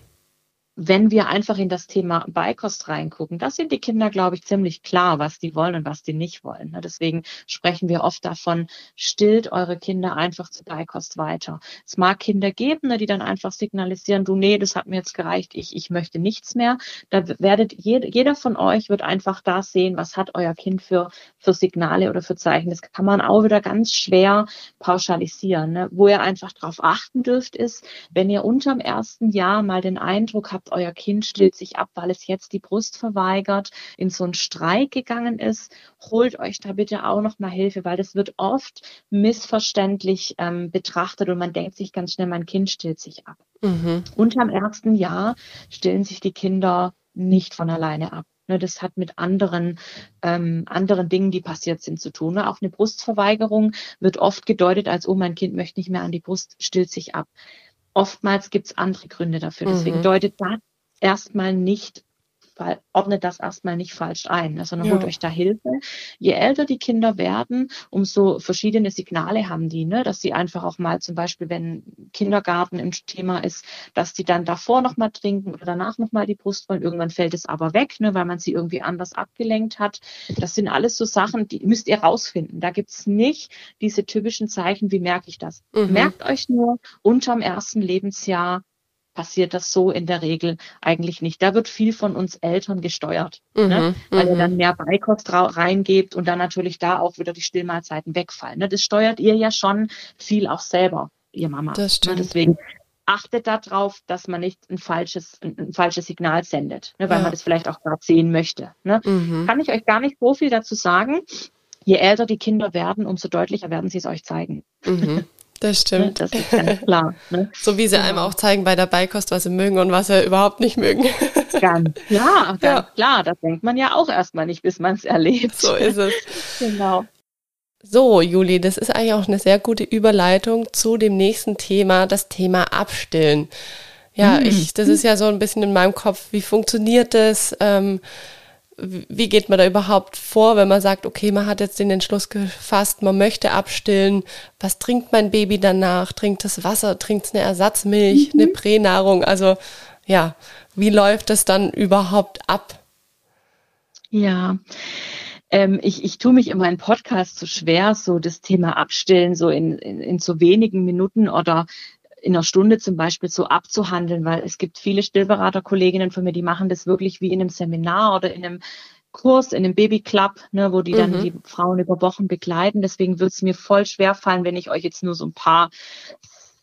Wenn wir einfach in das Thema Beikost reingucken, da sind die Kinder, glaube ich, ziemlich klar, was die wollen und was die nicht wollen. Ne? Deswegen sprechen wir oft davon, stillt eure Kinder einfach zu Beikost weiter. Es mag Kinder geben, ne, die dann einfach signalisieren, du, nee, das hat mir jetzt gereicht, ich, ich möchte nichts mehr. Da werdet jeder von euch wird einfach da sehen, was hat euer Kind für, für Signale oder für Zeichen. Das kann man auch wieder ganz schwer pauschalisieren. Ne? Wo ihr einfach darauf achten dürft, ist, wenn ihr unterm ersten Jahr mal den Eindruck habt, habt, euer Kind stillt sich ab, weil es jetzt die Brust verweigert, in so einen Streik gegangen ist, holt euch da bitte auch noch mal Hilfe, weil das wird oft missverständlich ähm, betrachtet und man denkt sich ganz schnell, mein Kind stillt sich ab. Mhm. Unterm ersten Jahr stillen sich die Kinder nicht von alleine ab. Ne, das hat mit anderen, ähm, anderen Dingen, die passiert sind, zu tun. Ne? Auch eine Brustverweigerung wird oft gedeutet als, oh, mein Kind möchte nicht mehr an die Brust, stillt sich ab oftmals gibt es andere Gründe dafür. Deswegen mhm. deutet das erstmal nicht ordnet das erstmal nicht falsch ein, ne, sondern ja. holt euch da Hilfe. Je älter die Kinder werden, umso verschiedene Signale haben die, ne, dass sie einfach auch mal zum Beispiel, wenn Kindergarten im Thema ist, dass die dann davor nochmal trinken oder danach nochmal die Brust wollen. Irgendwann fällt es aber weg, ne, weil man sie irgendwie anders abgelenkt hat. Das sind alles so Sachen, die müsst ihr rausfinden. Da gibt's nicht diese typischen Zeichen, wie merke ich das? Mhm. Merkt euch nur, unterm ersten Lebensjahr passiert das so in der Regel eigentlich nicht. Da wird viel von uns Eltern gesteuert, ne? mhm, ne? weil ihr mhm. dann mehr Beikost reingebt und dann natürlich da auch wieder die Stillmahlzeiten wegfallen. Ne? Das steuert ihr ja schon viel auch selber, ihr Mama. Das ne? stimmt. Ne? Deswegen achtet darauf, dass man nicht ein falsches, ein, falsches Signal sendet, ne? weil ja. man das vielleicht auch gerade sehen möchte. Mhm. Kann ich euch gar nicht so viel dazu sagen. Je älter die Kinder werden, umso deutlicher werden sie es euch zeigen. Mhm. Das stimmt. Das ist ganz klar. Ne? So wie sie genau. einem auch zeigen bei der Beikost, was sie mögen und was sie überhaupt nicht mögen. Ganz klar, ganz ja. klar. Das denkt man ja auch erstmal nicht, bis man es erlebt. So ist es. genau. So, Juli, das ist eigentlich auch eine sehr gute Überleitung zu dem nächsten Thema, das Thema Abstillen. Ja, mhm. ich, das ist ja so ein bisschen in meinem Kopf, wie funktioniert das? Ähm, wie geht man da überhaupt vor, wenn man sagt, okay, man hat jetzt den Entschluss gefasst, man möchte abstillen. Was trinkt mein Baby danach? Trinkt es Wasser? Trinkt es eine Ersatzmilch, mhm. eine Pränahrung? Also ja, wie läuft das dann überhaupt ab? Ja, ähm, ich, ich tue mich in meinem Podcast so schwer, so das Thema Abstillen so in, in, in so wenigen Minuten oder in einer Stunde zum Beispiel so abzuhandeln, weil es gibt viele Stillberaterkolleginnen von mir, die machen das wirklich wie in einem Seminar oder in einem Kurs, in einem Babyclub, ne, wo die dann mhm. die Frauen über Wochen begleiten. Deswegen wird es mir voll schwer fallen, wenn ich euch jetzt nur so ein paar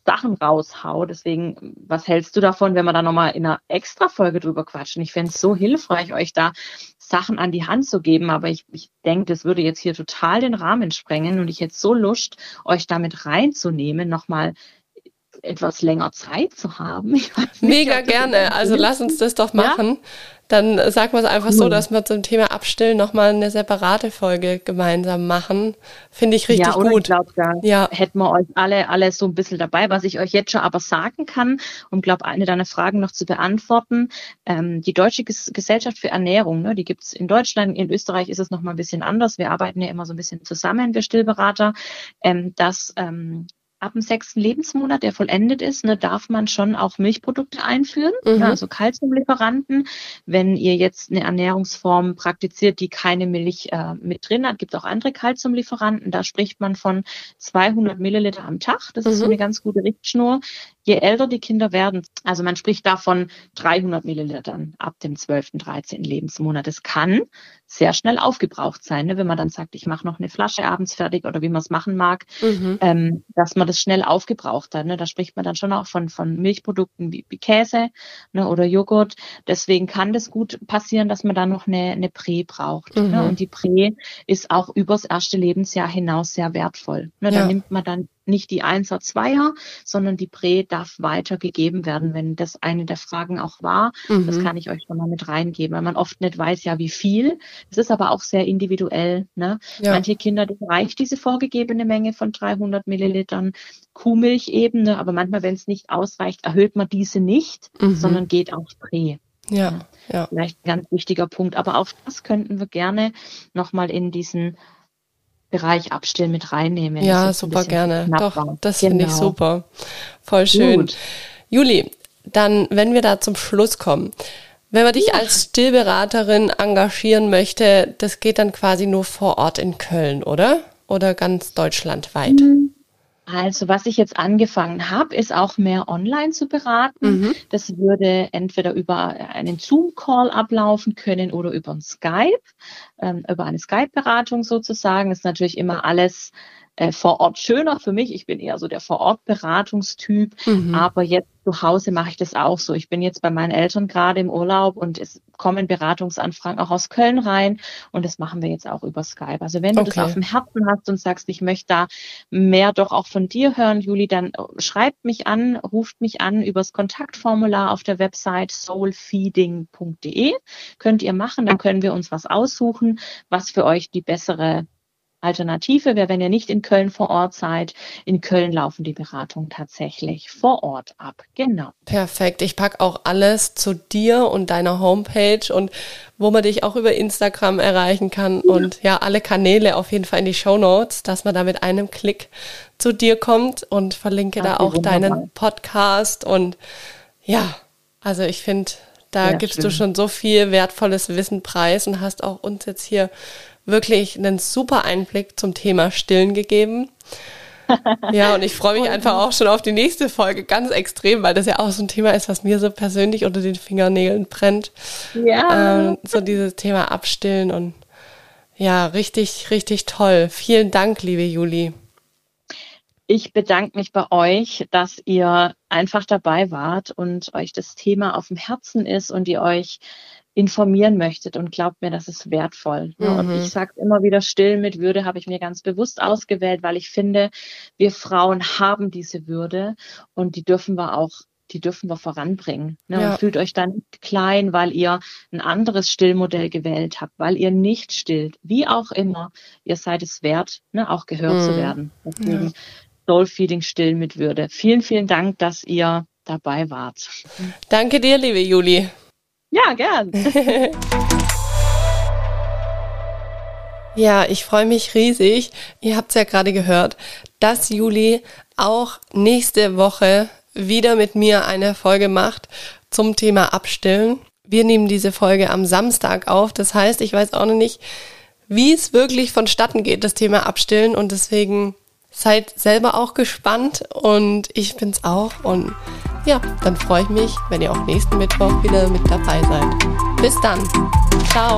Sachen raushau. Deswegen, was hältst du davon, wenn wir da nochmal in einer Extra-Folge drüber quatschen? Ich fände es so hilfreich, euch da Sachen an die Hand zu geben, aber ich, ich denke, das würde jetzt hier total den Rahmen sprengen und ich hätte so Lust, euch damit reinzunehmen, nochmal etwas länger Zeit zu haben. Nicht, Mega gerne. Also lass uns das doch machen. Ja? Dann sagen wir es einfach so, dass wir zum Thema Abstillen nochmal eine separate Folge gemeinsam machen. Finde ich richtig ja, gut. Ich glaube, da ja. hätten wir euch alle, alle so ein bisschen dabei. Was ich euch jetzt schon aber sagen kann, um glaube eine deiner Fragen noch zu beantworten. Ähm, die Deutsche Gesellschaft für Ernährung, ne, die gibt's in Deutschland, in Österreich ist es nochmal ein bisschen anders. Wir arbeiten ja immer so ein bisschen zusammen, wir Stillberater, ähm, dass ähm, ab dem sechsten Lebensmonat, der vollendet ist, ne, darf man schon auch Milchprodukte einführen, mhm. also Kalziumlieferanten. Wenn ihr jetzt eine Ernährungsform praktiziert, die keine Milch äh, mit drin hat, gibt es auch andere Kalziumlieferanten. Da spricht man von 200 Milliliter am Tag. Das mhm. ist so mhm. eine ganz gute Richtschnur je älter die Kinder werden, also man spricht davon 300 Millilitern ab dem 12., 13. Lebensmonat. Das kann sehr schnell aufgebraucht sein, ne? wenn man dann sagt, ich mache noch eine Flasche abends fertig oder wie man es machen mag, mhm. ähm, dass man das schnell aufgebraucht hat. Ne? Da spricht man dann schon auch von, von Milchprodukten wie, wie Käse ne? oder Joghurt. Deswegen kann das gut passieren, dass man dann noch eine, eine Prä braucht. Ne? Mhm. Ne? Und die Prä ist auch übers erste Lebensjahr hinaus sehr wertvoll. Ne? Da nimmt man dann nicht die Einser, Zweier, sondern die Prä darf weitergegeben werden, wenn das eine der Fragen auch war. Mhm. Das kann ich euch schon mal mit reingeben, weil man oft nicht weiß, ja, wie viel. Es ist aber auch sehr individuell. Ne? Ja. Manche Kinder, die reicht diese vorgegebene Menge von 300 Millilitern Kuhmilchebene, aber manchmal, wenn es nicht ausreicht, erhöht man diese nicht, mhm. sondern geht aufs Prä. Ja, ja. Vielleicht ein ganz wichtiger Punkt. Aber auch das könnten wir gerne nochmal in diesen Bereich Abstillen mit reinnehmen. Ja, super gerne. Doch, das genau. finde ich genau. super. Voll schön. Gut. Juli, dann, wenn wir da zum Schluss kommen, wenn man dich ja. als Stillberaterin engagieren möchte, das geht dann quasi nur vor Ort in Köln, oder? Oder ganz deutschlandweit? Mhm. Also was ich jetzt angefangen habe, ist auch mehr online zu beraten. Mhm. Das würde entweder über einen Zoom-Call ablaufen können oder über ein Skype, ähm, über eine Skype-Beratung sozusagen. Das ist natürlich immer alles äh, vor Ort schöner für mich. Ich bin eher so der vor Ort Beratungstyp, mhm. aber jetzt zu Hause mache ich das auch so. Ich bin jetzt bei meinen Eltern gerade im Urlaub und es kommen Beratungsanfragen auch aus Köln rein und das machen wir jetzt auch über Skype. Also wenn du okay. das auf dem Herzen hast und sagst, ich möchte da mehr doch auch von dir hören, Juli, dann schreibt mich an, ruft mich an übers Kontaktformular auf der Website soulfeeding.de. Könnt ihr machen, dann können wir uns was aussuchen, was für euch die bessere Alternative wäre, wenn ihr nicht in Köln vor Ort seid. In Köln laufen die Beratungen tatsächlich vor Ort ab. Genau. Perfekt. Ich packe auch alles zu dir und deiner Homepage und wo man dich auch über Instagram erreichen kann ja. und ja, alle Kanäle auf jeden Fall in die Show Notes, dass man da mit einem Klick zu dir kommt und verlinke Ach, da auch wunderbar. deinen Podcast und ja, also ich finde, da ja, gibst schön. du schon so viel wertvolles Wissen preis und hast auch uns jetzt hier wirklich einen super Einblick zum Thema Stillen gegeben. ja, und ich freue mich einfach auch schon auf die nächste Folge ganz extrem, weil das ja auch so ein Thema ist, was mir so persönlich unter den Fingernägeln brennt. Ja. Ähm, so dieses Thema Abstillen und ja, richtig, richtig toll. Vielen Dank, liebe Juli. Ich bedanke mich bei euch, dass ihr einfach dabei wart und euch das Thema auf dem Herzen ist und ihr euch informieren möchtet und glaubt mir, das ist wertvoll. Mhm. Und ich sage immer wieder, still mit Würde habe ich mir ganz bewusst ausgewählt, weil ich finde, wir Frauen haben diese Würde und die dürfen wir auch die dürfen wir voranbringen. Ne? Ja. Und fühlt euch dann klein, weil ihr ein anderes Stillmodell gewählt habt, weil ihr nicht stillt. Wie auch immer, ihr seid es wert, ne, auch gehört mhm. zu werden. Deswegen ja. Soul Feeding still mit Würde. Vielen, vielen Dank, dass ihr dabei wart. Danke dir, liebe Juli. Ja, gern. ja, ich freue mich riesig. Ihr habt es ja gerade gehört, dass Juli auch nächste Woche wieder mit mir eine Folge macht zum Thema Abstillen. Wir nehmen diese Folge am Samstag auf. Das heißt, ich weiß auch noch nicht, wie es wirklich vonstatten geht, das Thema Abstillen. Und deswegen seid selber auch gespannt und ich bin's auch. Und ja, dann freue ich mich, wenn ihr auch nächsten Mittwoch wieder mit dabei seid. Bis dann. Ciao.